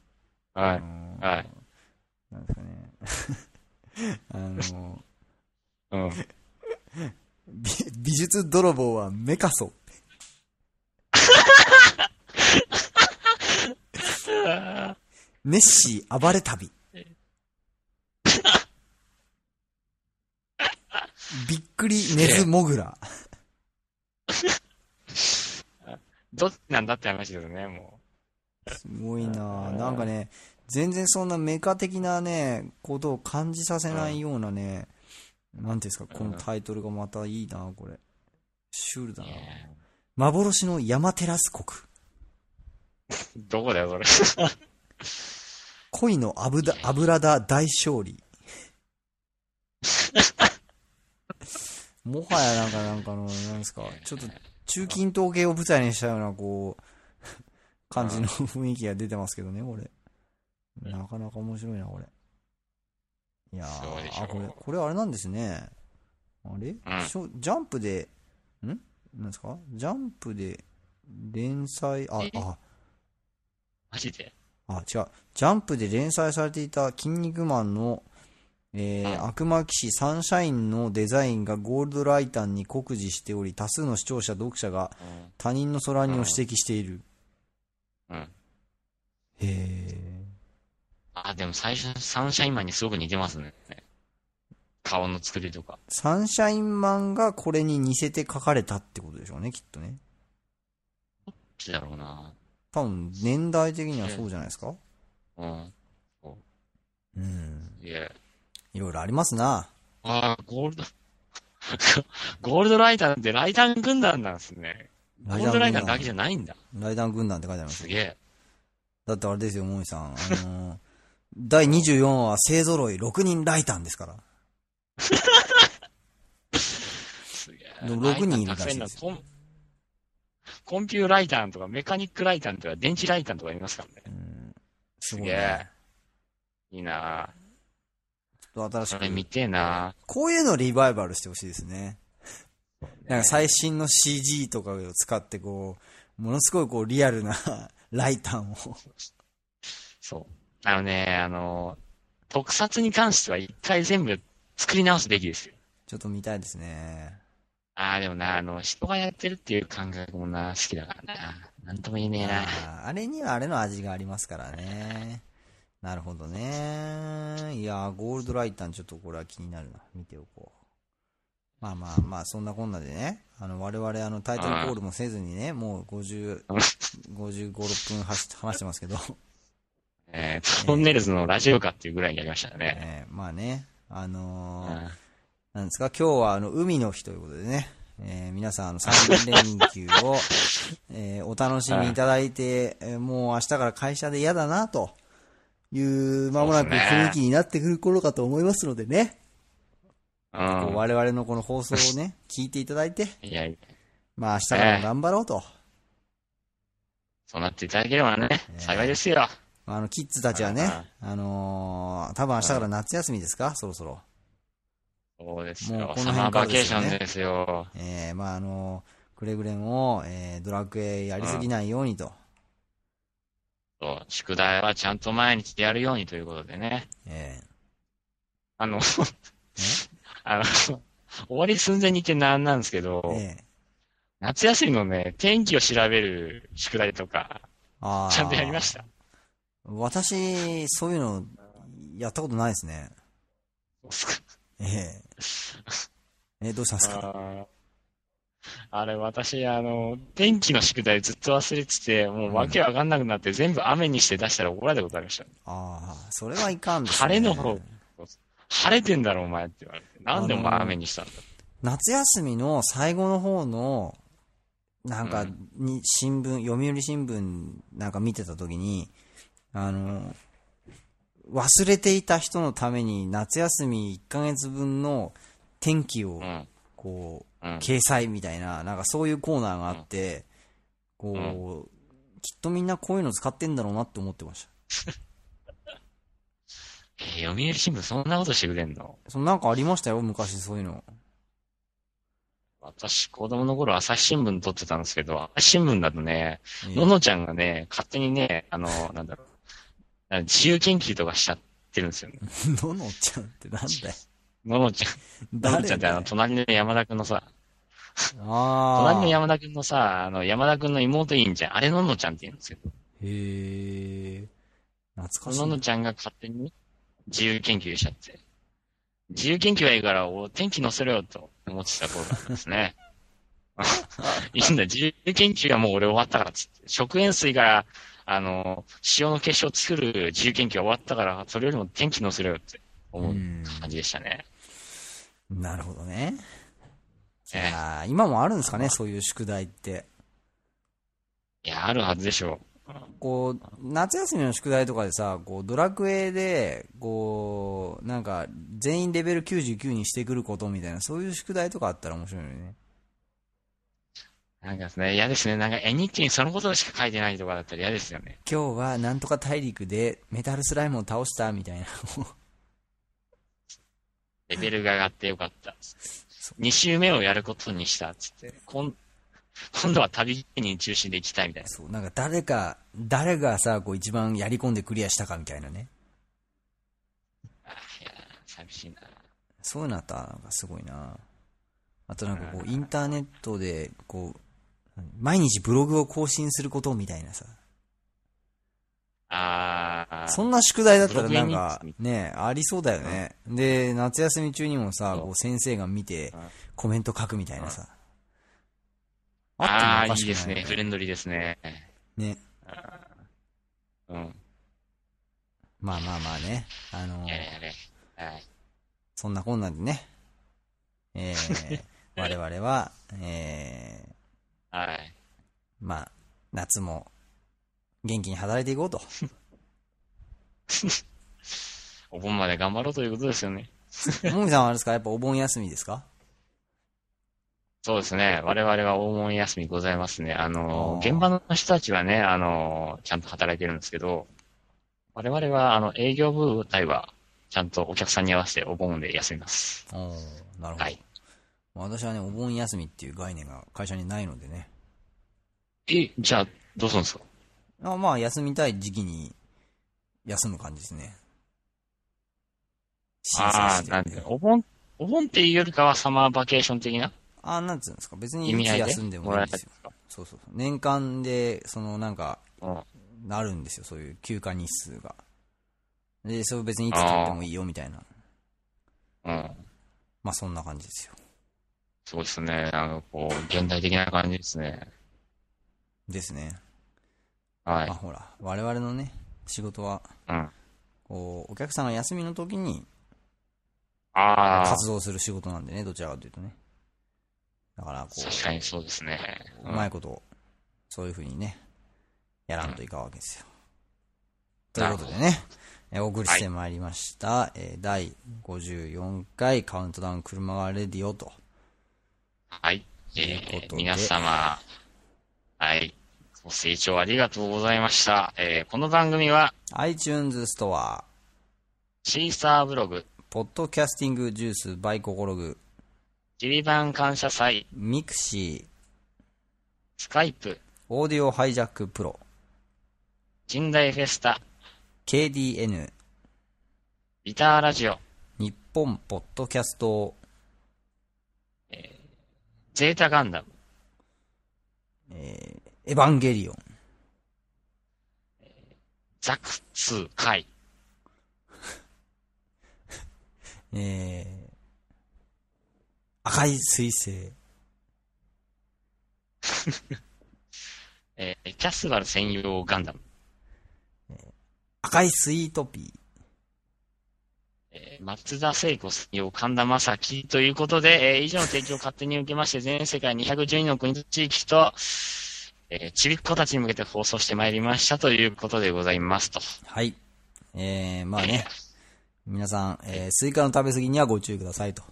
はい。はい。なんですかね。あの、うん。美美術泥棒はメカソ。ネッシー暴れ旅。びっくりネズモグラ。どっちなんだって話ですよね、もすごいなぁなんかね、全然そんなメカ的なね、ことを感じさせないようなね、なんていうんですか、このタイトルがまたいいなこれ。シュールだう。なね幻の山テラス国。どこだよ、それ。恋の油だ油だ大勝利。もはやなんか、なんかあの、なんですか、ちょっと中近東系を舞台にしたような、こう、感じの雰囲気が出てますけどね、これ。なかなか面白いな、これ。いやあ、これ、これあれなんですね。あれ、ジャンプで、ん？なんですか？ジャンプで連載、あえ、あ、マジであ、違う。ジャンプで連載されていた筋肉マンの、えーうん悪魔騎士サンシャインのデザインがゴールドライタンに酷似しており、多数の視聴者、読者がうん。他人の空にを指摘している。うん。へえ。あ、でも最初のサンシャインマンにすごく似てますね。顔の作りとか。サンシャインマンがこれに似せて書かれたってことでしょうね、きっとね。どっちだろうな。多分、年代的にはそうじゃないですか？うん。うん。いや。いろいろありますな。ああ、ゴールド、ゴールドライターってライター軍団なんですね。ゴールドライターだけじゃないんだ。ライダー軍団って書いてありますすげえ。だってあれですよ、もみさん。あのー 第24話は勢揃い6人ライタンですから。すげえ。でも6人いるらしいですラコンピューライターとかメカニックライターとか電池ライターとかいますからね。うん。すげえ。。いいなちょっと新しく。それ見てえなこういうのリバイバルしてほしいですね。なんか最新の CG とかを使ってこう、ものすごいこうリアルな ライタンを。そう。あのね、あの、特撮に関しては一回全部作り直すべきですよ。ちょっと見たいですね。ああ、でもな、あの、人がやってるっていう感覚もな、好きだからな。なんとも言えねえな。あーあれにはあれの味がありますからね。なるほどね。いやー、ゴールドライタンちょっとこれは気になるな。見ておこう。まあまあまあ、そんなこんなでね、あの、我々あの、タイトルコールもせずにね、もう50、55、6分話し話してますけど、えー、トンネルズのラジオかっていうぐらいにやりましたね。えーまあね、あのーうんなんですか、今日はあの、海の日ということでね、えー皆さんあの、3連休を、えーお楽しみいただいて、えーもう明日から会社で嫌だな、という、まもなく雰囲気になってくる頃かと思いますのでね、う。ん。我々のこの放送をね、聞いていただいて、いや、まあ明日からも頑張ろうと。そうなっていただければね、幸いですよ。あの、キッズたちはねはい、あのー多分明日から夏休みですか？そろそろ。そうですよ。もうこのサマー辺からですよねバケーションですよ。えー、まああのくれぐれも、えー、ドラクエやりすぎないようにと。そう宿題はちゃんと毎日やるようにということでね。えあの、あの、終わり寸前に言ってなんなんですけど、ー、えー、夏休みのね、天気を調べる宿題とか、あーちゃんとやりました。私、そういうの、やったことないですね。ええ えどうしたんですか？あれ、私、あの、天気の宿題ずっと忘れてて、もうわけわかんなくなって全部雨にして出したら怒られたことありました。ああ、それはいかんですね。晴れの方、晴れてんだろお前って言われて。なんでお前あのー雨にしたんだ夏休みの最後の方の、なんかうん、に、新聞、読売新聞なんか見てた時に、あの、忘れていた人のために夏休み1ヶ月分の天気をう、ん。こう、うん。掲載みたいな、なんかそういうコーナーがあって、こう、きっとみんなこういうの使ってんだろうなって思ってました。えー読売新聞そんなことしてくれんの？そのなんかありましたよ、昔そういうの。私、子供の頃朝日新聞撮ってたんですけど、朝日新聞だとね、ええののちゃんがね、勝手にね、あの、なんだろう、自由研究とかしちゃってるんですよね。ののちゃんってなんだよ。ののちゃん。ののちゃんってあの、隣の山田くんのさ。隣の山田くんのさ、あの、山田くんの妹いいんじゃん。あれののちゃんって言うんですけど、へえ。懐かしい。ののちゃんが勝手に自由研究しちゃって。自由研究はいいから、お天気載せろよと思ってた頃なんですね。いいんだ、自由研究はもう俺終わったからっつって。食塩水から、あの、塩の結晶を作る自由研究は終わったから、それよりも天気載せろよって思ううん感じでしたね。なるほどね。いえやー今もあるんですかね、そういう宿題って。いや、あるはずでしょこう、夏休みの宿題とかでさ、こう、ドラクエで、こう、なんか、全員レベル99にしてくることみたいな、そういう宿題とかあったら面白いよね。なんかですね、嫌ですね。なんか絵日記にそのことしか書いてないとかだったら嫌ですよね。今日はなんとか大陸でメタルスライムを倒したみたいな。レベルが上がってよかった。2周目をやることにしたっつって。今今度は旅に中心で行きたいみたいな。そう、なんか誰か、誰がさ、こう一番やり込んでクリアしたかみたいなね。あいや、寂しいな。そういうのあったらなんかすごいな。あとなんかこう、インターネットで、こう、毎日ブログを更新することみたいなさ。あー。そんな宿題だったらなんかね、ありそうだよね。で、夏休み中にもさ、こう先生が見てうん、コメント書くみたいなさ。あー、ってもおかしくないいですね。フレンドリーですね。ね。うん。まあまあまあね。あのやれやれ。はい。そんなこんなでね。えー、我々は、えー、はい。まあ、夏も元気に働いていこうと。お盆まで頑張ろうということですよね。もみさんはあれですか？やっぱお盆休みですか？そうですね。我々は大盆休みございますね。あの、現場の人たちはね、あの、ちゃんと働いてるんですけど、我々は、あの、営業部隊は、ちゃんとお客さんに合わせてお盆で休みます。おーなるほど。はい私はね、お盆休みっていう概念が会社にないのでね。え、じゃあ、どうするんですか？あまあ、休みたい時期に休む感じですね。申ああなんで、お盆、お盆っていうよりかはサマーバケーション的な？あなんつうんですか？別にいつ休んでもいいんですよ。そうそうそう。年間で、そのなんか、うん。なるんですよ。そういう休暇日数が。で、それ別にいつ取ってもいいよみたいな。うん。まあ、そんな感じですよ。そうですね。なんかこう、現代的な感じですね。ですね。はいまあ、。ほら、我々のね、仕事は、うん。こう、お客さんが休みの時にああ、活動する仕事なんでね、どちらかというとね。だから、こ確かにそうですね。う、うまいこと、そういう風にね、やらんといかんわけですよ。ということでね、えお送りしてまいりました、えー第54回カウントダウン車がレディオと。はい。えー皆様、はい。ご清聴ありがとうございました。えーこの番組は、iTunes ストア、シーサーブログ、ポッドキャスティングジュースバイココログ、ジリバン感謝祭、ミクシー、スカイプ、オーディオハイジャックプロ、近代フェスタ、KDN、ギターラジオ、日本ポッドキャスト、ゼータガンダム、エヴァンゲリオン、ザク2回、えー、赤い彗星、えーキャスバル専用ガンダム、赤いスイートピー、えー松田聖子専用神田正輝ということで、えー以上の提供を勝手に受けまして、全世界212の国と地域と、えーちびっ子たちに向けて放送してまいりましたということでございますと。はい。えー、まあね、皆さん、えー、スイカの食べ過ぎにはご注意くださいと。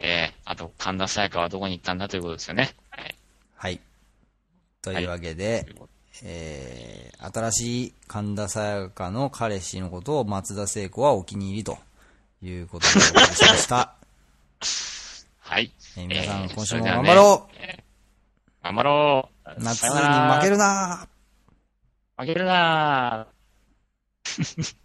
えーあと、神田沙也加はどこに行ったんだということですよね。はい。はい。というわけで、えー、新しい神田沙也加の彼氏のことを松田聖子はお気に入りということでお送りしました。はい。えー皆さん、えー今週もそれではね。頑張ろ頑張ろう。う、夏に負けるな。負けるなー